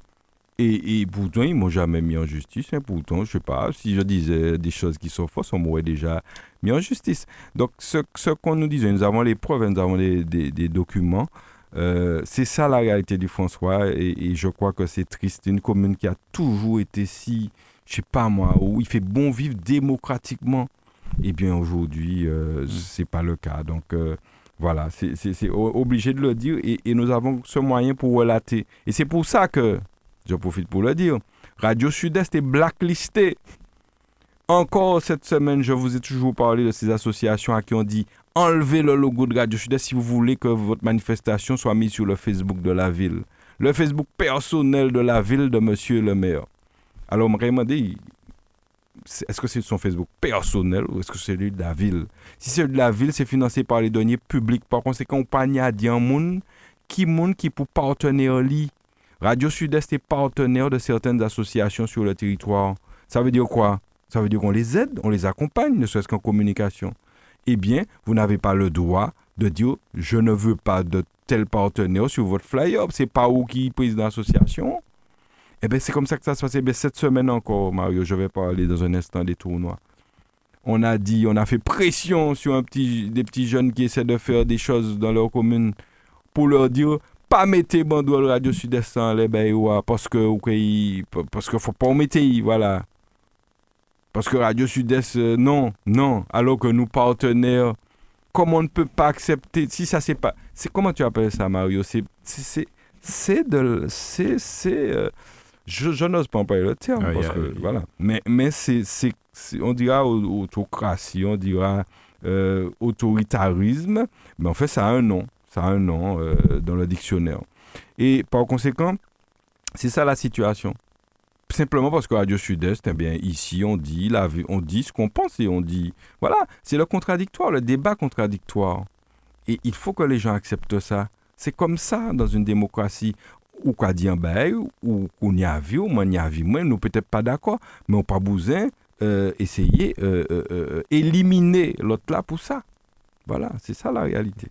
Et, et pourtant, ils m'ont jamais mis en justice. Hein. Pourtant, je sais pas, si je disais des choses qui sont fausses, on m'aurait déjà mis en justice. Donc, ce, ce qu'on nous disait, nous avons les preuves, nous avons des, des, documents. Euh, c'est ça la réalité du François. Et, et je crois que c'est triste. Une commune qui a toujours été si, je sais pas moi, où il fait bon vivre démocratiquement. Eh bien, aujourd'hui, euh, mm. c'est pas le cas. Donc, euh, voilà, c'est obligé de le dire. Et, et nous avons ce moyen pour relater. Et c'est pour ça que je profite pour le dire. Radio Sud-Est est blacklisté. Encore cette semaine, je vous ai toujours parlé de ces associations à qui on dit enlevez le logo de Radio Sud-Est si vous voulez que votre manifestation soit mise sur le Facebook de la ville. Le Facebook personnel de la ville de Monsieur le maire. Alors, on me dit, est-ce que c'est son Facebook personnel ou est-ce que c'est celui de la ville? Si c'est de la ville, c'est financé par les deniers publics. Par conséquent, on pas dit un monde qui monde qui pour partenaire lit Radio Sud-Est est partenaire de certaines associations sur le territoire. Ça veut dire quoi? Ça veut dire qu'on les aide, on les accompagne, ne serait-ce qu'en communication. Eh bien, vous n'avez pas le droit de dire je ne veux pas de tel partenaire sur votre flyer. C'est pas où qui président l'association. Eh bien, c'est comme ça que ça se passe. Eh cette semaine encore, Mario, je vais parler dans un instant des tournois. On a dit, on a fait pression sur des petits jeunes qui essaient de faire des choses dans leur commune pour leur dire pas mettre banderole Radio Sud-Est en les parce que parce que faut pas mettre voilà parce que Radio Sud-Est euh, non non. Alors que nous partenaires comme on ne peut pas accepter si ça c'est pas c'est comment tu appelles ça Mario? C'est c'est c'est de c'est c'est euh, je, je n'ose pas employer le terme parce que voilà. Mais mais c'est c'est on dira autocratie on dira euh, autoritarisme. Mais en fait ça a un nom. Ça a un nom dans le dictionnaire. Et par conséquent, c'est ça la situation. Simplement parce que Radio Sud-Est, eh bien, ici, on dit, la, on dit ce qu'on pense et on dit. Voilà, c'est le contradictoire, le débat contradictoire. Et il faut que les gens acceptent ça. C'est comme ça dans une démocratie. Ou qu'on dit un bail, ou qu'on y a vu, ou on y a vu moins, nous peut-être pas d'accord, mais on pas besoin euh, essayer euh, éliminer l'autre là pour ça. Voilà, c'est ça la réalité.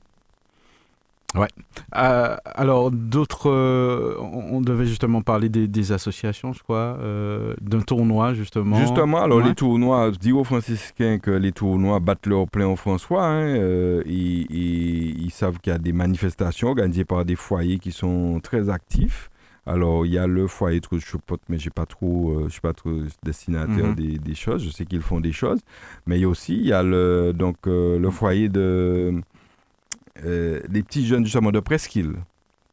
Ouais. Euh, alors, d'autres. Euh, on devait justement parler des, associations, je crois, euh, d'un tournoi, justement. Justement, alors les tournois, je dis aux franciscains que les tournois battent leur plein en François. Hein, ils savent qu'il y a des manifestations organisées par des foyers qui sont très actifs. Alors, il y a le foyer de Choupote, mais j'ai pas trop, je suis pas trop destinataire mhm. des, des, choses. Je sais qu'ils font des choses. Mais il y a aussi, il y a le, donc, le foyer de euh, des petits jeunes justement de Presqu'île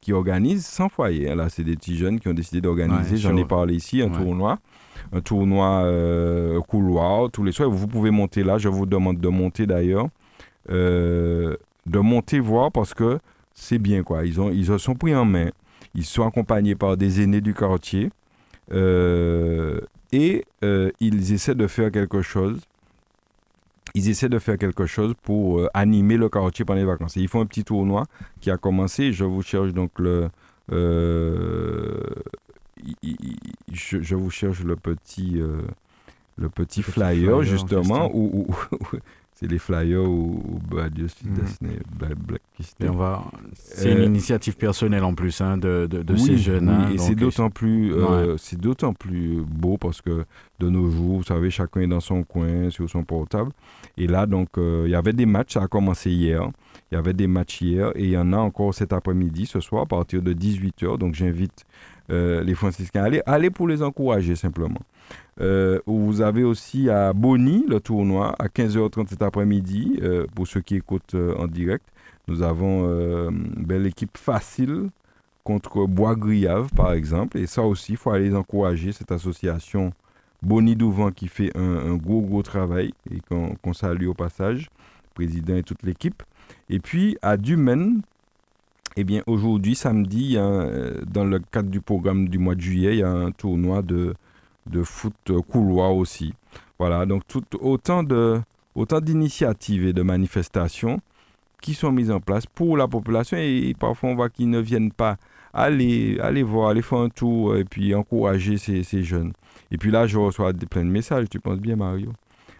qui organisent sans foyer. Là, c'est des petits jeunes qui ont décidé d'organiser, j'en ai parlé ici, un tournoi. Un tournoi euh, couloir tous les soirs. Vous pouvez monter là, je vous demande de monter d'ailleurs. Euh, de monter voir parce que c'est bien quoi. Ils, ont, ils se sont pris en main. Ils sont accompagnés par des aînés du quartier. et ils essaient de faire quelque chose ils essaient de faire quelque chose pour euh, animer le quartier pendant les vacances. ils font un petit tournoi qui a commencé. Je vous cherche donc le. Euh, je, vous cherche le petit, euh, le petit, flyer, justement, où, c'est les flyers ou, bah, On va. C'est une initiative personnelle en plus hein, de, de, ces jeunes. Oui, hein, et c'est d'autant plus, c'est d'autant plus beau parce que de nos jours, vous savez, chacun est dans son coin sur son portable. Et là, donc, il y avait des matchs. Ça a commencé hier. Il y avait des matchs hier et il y en a encore cet après-midi, ce soir, à partir de 18h. Donc, j'invite les franciscains à aller, aller pour les encourager simplement. Euh, vous avez aussi à Bonny le tournoi à 15h30 cet après-midi. Euh, pour ceux qui écoutent euh, en direct, nous avons une belle équipe facile contre Bois-Griave par exemple. Et ça aussi, il faut aller encourager cette association Bonny Douvent qui fait un, gros gros travail et qu'on salue au passage, le président et toute l'équipe. Et puis à Dumaine, eh bien aujourd'hui samedi, dans le cadre du programme du mois de juillet, il y a un tournoi de de foot couloir aussi. Voilà, donc autant autant d'initiatives et de manifestations qui sont mises en place pour la population et, parfois on voit qu'ils ne viennent pas aller, aller voir, aller faire un tour et puis encourager ces, ces jeunes. Et puis là, je reçois plein de messages, tu penses bien Mario?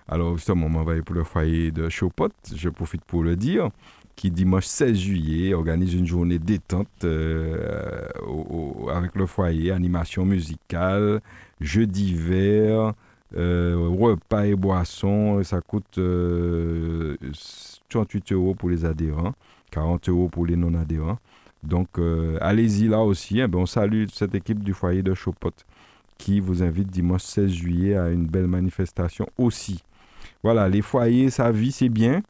Alors justement, on aller pour le foyer de Chopot, je profite pour le dire. qui dimanche 16 juillet organise une journée détente euh, avec le foyer, animation musicale, jeux d'hiver, repas et boissons. Ça coûte 38 euros pour les adhérents, 40 euros pour les non-adhérents. Donc allez-y là aussi. Eh on salue cette équipe du foyer de Chopot qui vous invite dimanche 16 juillet à une belle manifestation aussi. Voilà, les foyers, sa vie, c'est bien.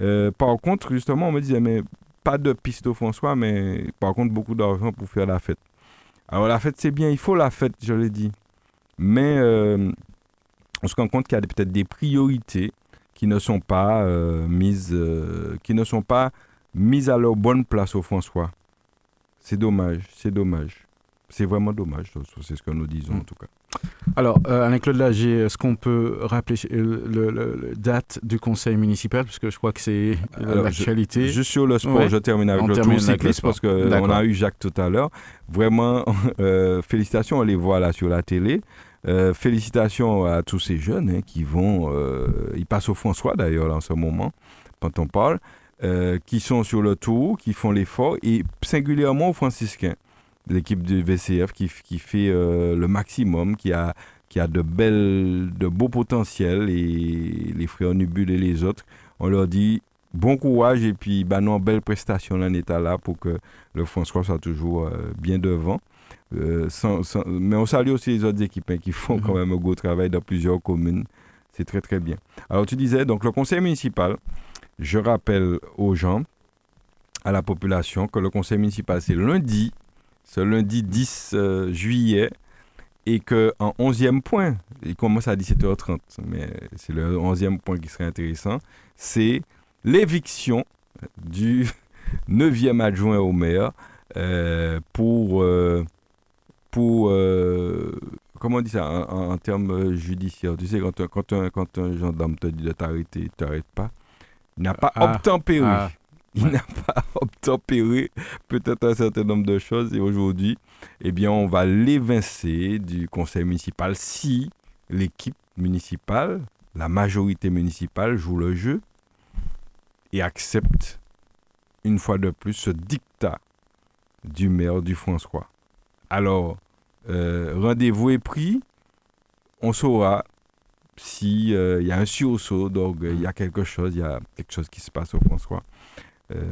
Euh, par contre, justement, on me disait, mais pas de piste au François, mais par contre, beaucoup d'argent pour faire la fête. Alors, la fête, c'est bien, il faut la fête, je l'ai dit. Mais euh, on se rend compte qu'il y a peut-être des priorités qui ne sont pas euh, mises, qui ne sont pas mises à leur bonne place au François. C'est dommage, c'est dommage. C'est vraiment dommage, c'est ce que nous disons en tout cas. Alors, euh, Alain-Claude Lager, est-ce qu'on peut rappeler la le, date du conseil municipal? Parce que je crois que c'est l'actualité. Juste sur le sport, je termine avec le tour cycliste parce qu'on a eu Jacques tout à l'heure. Vraiment, euh, félicitations, on les voit là sur la télé. Euh, félicitations à tous ces jeunes hein, qui vont, ils passent au François d'ailleurs en ce moment, quand on parle, qui sont sur le tour, qui font l'effort, et singulièrement aux franciscains l'équipe du VCF qui, fait euh, le maximum, qui a, a de, belles, de beaux potentiels, et les frères Nubul et les autres, on leur dit bon courage et puis bah non, belle prestation l'an état là pour que le François soit toujours euh, bien devant. Euh, mais on salue aussi les autres équipes hein, qui font quand mhm. même un beau travail dans plusieurs communes. C'est très très bien. Alors tu disais, donc le conseil municipal, je rappelle aux gens, à la population, que le conseil municipal c'est lundi ce lundi 10 euh, juillet et qu'en 11e point, il commence à 17h30, mais c'est le 11e point qui serait intéressant, c'est l'éviction du 9e adjoint au maire euh, pour, euh, pour comment on dit ça en, termes judiciaires Tu sais, quand, quand, un, quand un gendarme te dit de t'arrêter, il ne t'arrête pas. Il n'a pas ah, obtempéré. Ah il n'a pas obtempéré peut-être un certain nombre de choses et aujourd'hui, eh bien, on va l'évincer du conseil municipal si l'équipe municipale, la majorité municipale joue le jeu et accepte une fois de plus ce dictat du maire du François. Alors, euh, rendez-vous est pris, on saura s'il euh, y a un sursaut d'orgueil, il y a quelque chose, il y a quelque chose qui se passe au François. Euh,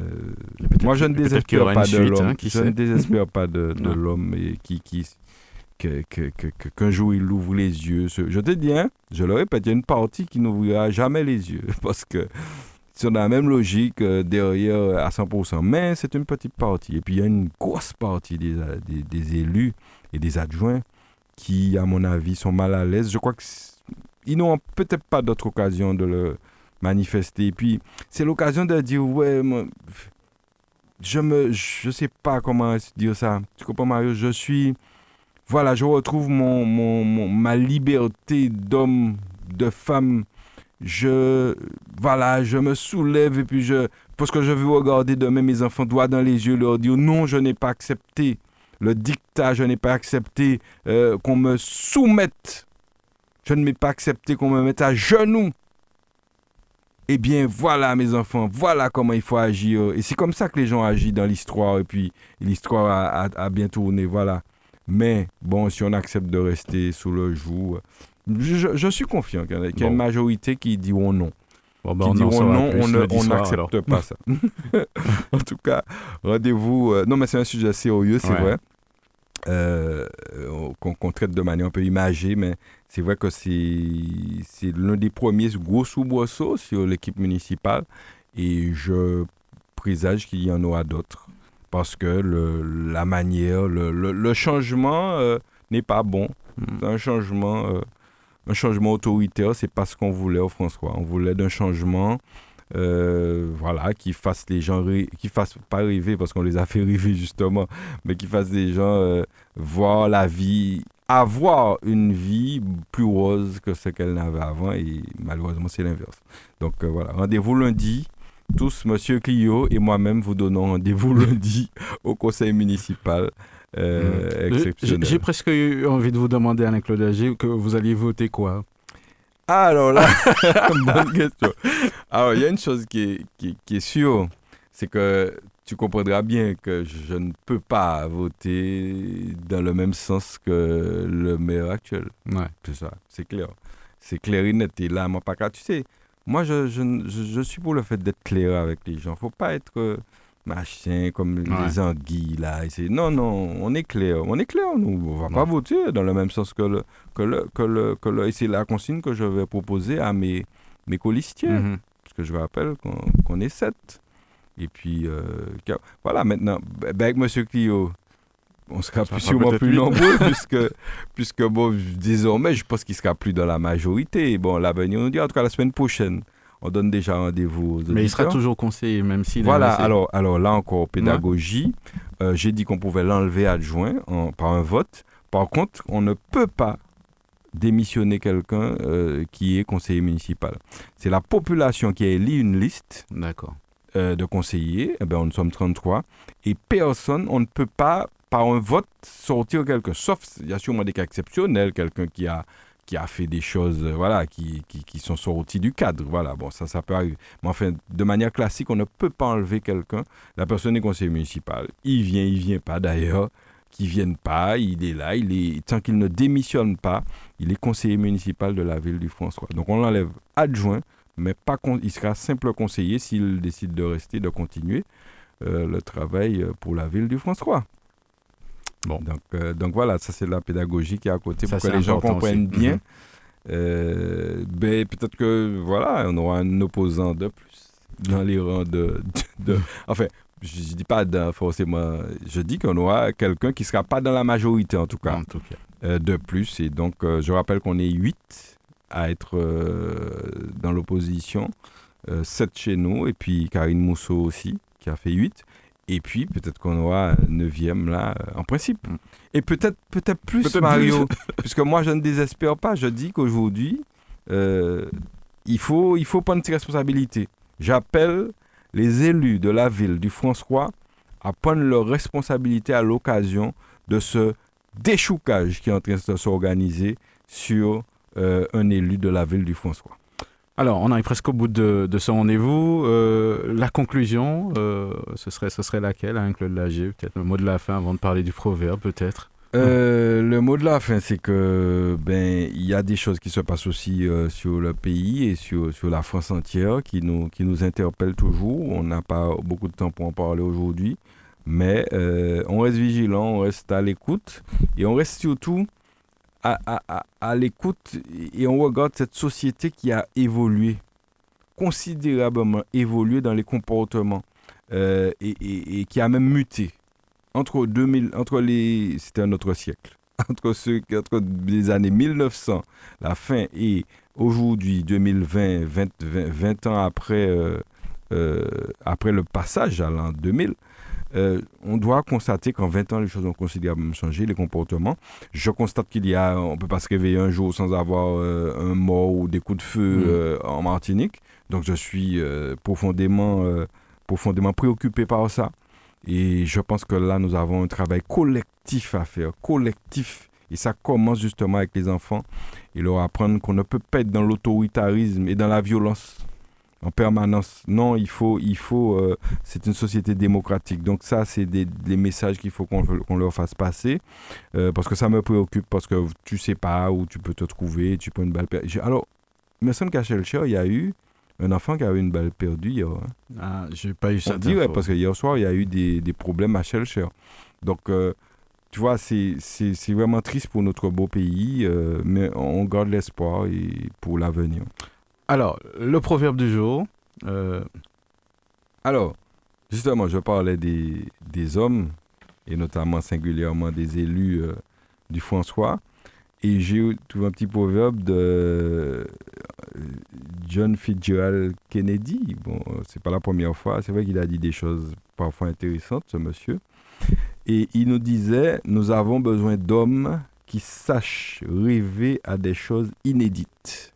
moi, je ne désespère pas, de l'homme. je ne désespère pas de, l'homme qui, qui qu'un jour il ouvre les yeux. Je te dis, hein, je le répète, il y a une partie qui n'ouvrira jamais les yeux parce que c'est dans la même logique euh, derrière à 100%. Mais c'est une petite partie. Et puis il y a une grosse partie des, des, des élus et des adjoints qui, à mon avis, sont mal à l'aise. Je crois qu'ils n'ont peut-être pas d'autre occasion de le manifester. Et puis, c'est l'occasion de dire, ouais, je me, je sais pas comment dire ça. Tu comprends, Mario? Je suis, voilà, je retrouve mon, mon, ma liberté d'homme, de femme. Je, voilà, je me soulève et puis je, parce que je veux regarder demain mes enfants droit dans les yeux, leur dire, non, je n'ai pas accepté le dictat, je n'ai pas accepté euh, qu'on me soumette. Je ne m'ai pas accepté qu'on me mette à genoux eh bien, voilà, mes enfants, voilà comment il faut agir. Et c'est comme ça que les gens agissent dans l'histoire. Et puis, l'histoire a, bien tourné, voilà. Mais, bon, si on accepte de rester sous le joug, je, suis confiant qu'il y, a une majorité qui diront non. Bon, ben, qui diront non, on n'accepte pas ça. en tout cas, rendez-vous. Euh, non, mais c'est un sujet sérieux, c'est vrai. Euh, qu'on traite de manière un peu imagée, mais c'est vrai que c'est l'un des premiers gros soubresauts sur l'équipe municipale et je présage qu'il y en aura d'autres parce que le, la manière, le, le, changement euh, n'est pas bon. Hmm. Un changement, euh, un changement autoritaire, c'est pas ce qu'on voulait au François. On voulait d'un changement euh, voilà, qui fasse les gens, qui fasse pas rêver parce qu'on les a fait rêver justement, mais qui fasse les gens voir la vie avoir une vie plus rose que ce qu'elle n'avait avant et malheureusement c'est l'inverse. Donc euh, voilà, rendez-vous lundi. Tous, Monsieur Clio et moi-même vous donnons rendez-vous lundi au conseil municipal. Euh, mmh. J'ai presque eu envie de vous demander, Alain-Claude Agé, que vous alliez voter quoi? Alors là, bonne question. Alors, il y a une chose qui est, qui, qui est sûre, c'est que tu comprendras bien que je ne peux pas voter dans le même sens que le maire actuel. Ouais. C'est ça, c'est clair. C'est clair et net. Et là, moi, pas Tu sais, moi, je, je, je, je suis pour le fait d'être clair avec les gens. faut pas être euh, machin comme les anguilles, là. Et c'est- non, non, on est clair. On est clair, nous. On va pas voter dans le même sens que le. Que le, que le, que le- et c'est la consigne que je vais proposer à mes, mes colistiers Mhm. parce que je rappelle qu'on qu'on est sept. Et puis, euh, voilà, maintenant, ben, avec M. Clio, on sera plus, sûrement plus nombreux, puisque, puisque, bon, désormais, je pense qu'il sera plus dans la majorité. Bon, l'avenir nous dit, en tout cas, la semaine prochaine, on donne déjà rendez-vous aux Mais il sera toujours conseiller, même s'il est Voilà, alors, alors là encore, pédagogie. Euh, J'ai dit qu'on pouvait l'enlever adjoint en- par un vote. Par contre, on ne peut pas démissionner quelqu'un euh, qui est conseiller municipal. C'est la population qui a élu une liste euh, de conseillers, eh ben, nous sommes 33, et personne, on ne peut pas, par un vote, sortir quelqu'un, sauf, il y a sûrement des cas exceptionnels, quelqu'un qui a, qui a fait des choses, euh, voilà, qui, qui, qui sont sortis du cadre, voilà, bon, ça, ça peut arriver. Mais enfin, de manière classique, on ne peut pas enlever quelqu'un, la personne est conseiller municipal, il vient, il vient pas d'ailleurs, qu'il vienne pas, il est là, il est, tant qu'il ne démissionne pas, il est conseiller municipal de la ville du François. Donc on l'enlève adjoint, mais pas il sera simple conseiller s'il décide de rester, de continuer euh, le travail euh, pour la ville du François. Bon. Donc, euh, donc voilà, ça c'est la pédagogie qui est à côté Ça, pour que les gens comprennent aussi. bien. Mhm. Euh, ben, peut-être que voilà, on aura un opposant de plus dans les rangs de. de- de- enfin, je, je dis pas dans- forcément. Je dis qu'on aura quelqu'un qui sera pas dans la majorité en tout cas En tout cas. euh, de plus. Et donc, euh, je rappelle qu'on est 8 à être euh, dans l'opposition, 7 chez nous, et puis Karine Mousseau aussi, qui a fait 8. Et puis, peut-être qu'on aura un neuvième là, euh, en principe. Mm. Et peut-être peut-être plus, Mario, puisque moi, je ne désespère pas. Je dis qu'aujourd'hui, euh, il, faut, il faut prendre ses responsabilités. J'appelle les élus de la ville du François à prendre leurs responsabilités à l'occasion de ce déchoucage qui est en train de s'organiser sur euh, un élu de la ville du François. Alors, on arrive presque au bout de, ce rendez-vous. Euh, la conclusion, euh, ce, serait, ce serait laquelle, hein, Claude Lagier Peut-être le mot de la fin avant de parler du proverbe, peut-être? Euh, le mot de la fin, c'est que ben il y a des choses qui se passent aussi sur le pays et sur, sur la France entière qui nous, qui nous interpellent toujours. On n'a pas beaucoup de temps pour en parler aujourd'hui, mais on reste vigilant, on reste à l'écoute et on reste surtout à, à, à, l'écoute et on regarde cette société qui a évolué, considérablement évolué dans les comportements euh, et, et- et qui a même muté entre 2000, entre les, c'était un autre siècle, entre ceux, entre les années 1900, la fin et aujourd'hui 2020, 20, 20, 20 ans après, euh, euh, après le passage à l'an 2000, euh, on doit constater qu'en 20 ans, les choses ont considérablement changé, les comportements. Je constate qu'il y a, on peut pas se réveiller un jour sans avoir euh, un mort ou des coups de feu Mm. euh, en Martinique. Donc je suis profondément, profondément préoccupé par ça. Et je pense que là, nous avons un travail collectif à faire, collectif. Et ça commence justement avec les enfants et leur apprendre qu'on ne peut pas être dans l'autoritarisme et dans la violence en permanence. Non, il faut, il faut. euh, c'est une société démocratique. Donc ça, c'est des, des messages qu'il faut qu'on leur fasse passer euh, parce que ça me préoccupe parce que tu sais pas où tu peux te trouver, tu prends une balle perdue. Alors, il me semble qu'à Shelcher, il y a eu un enfant qui a eu une balle perdue hier. hein. Ah, j'ai pas eu On ça. dit, ouais, parce que hier soir, il y a eu des, des problèmes à Shelcher. Donc, euh, tu vois, c'est vraiment triste pour notre beau pays, mais on garde l'espoir et pour l'avenir. Alors, le proverbe du jour. euh, Alors, justement, je parlais des, hommes, et notamment singulièrement des élus euh, du François, et j'ai trouvé un petit proverbe de euh, John Fitzgerald Kennedy. Bon, c'est pas la première fois, c'est vrai qu'il a dit des choses parfois intéressantes, ce monsieur. Et il nous disait, nous avons besoin d'hommes qui sachent rêver à des choses inédites.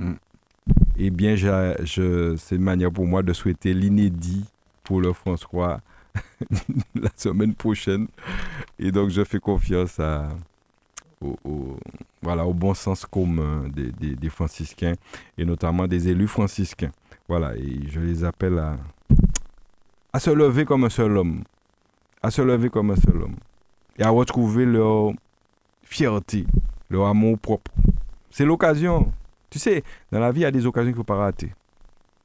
Hmm. Eh bien, je, c'est une manière pour moi de souhaiter l'inédit pour le François la semaine prochaine. Et donc, je fais confiance au, voilà, au bon sens commun des, franciscains et notamment des élus franciscains. Voilà, et je les appelle à, à se lever comme un seul homme. À se lever comme un seul homme. Et à retrouver leur fierté, leur amour propre. C'est l'occasion. Tu sais, dans la vie, il y a des occasions qu'il ne faut pas rater.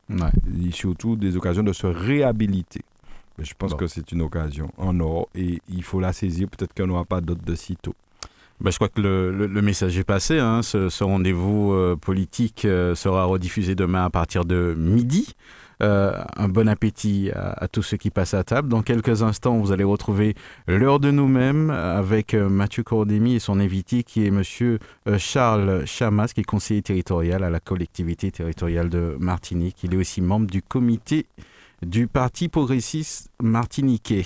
Et surtout des occasions de se réhabiliter. Mais je pense que c'est une occasion en or et il faut la saisir. Peut-être qu'on n'aura pas d'autres de sitôt. Ben, je crois que le, le, message est passé. Hein. Ce, rendez-vous euh, politique euh, sera rediffusé demain à partir de midi. Euh, un bon appétit à, tous ceux qui passent à table. Dans quelques instants, vous allez retrouver l'heure de nous-mêmes avec Mathieu Cordémy et son invité qui est Monsieur Charles Chamas, qui est conseiller territorial à la collectivité territoriale de Martinique. Il est aussi membre du comité du Parti progressiste martiniquais.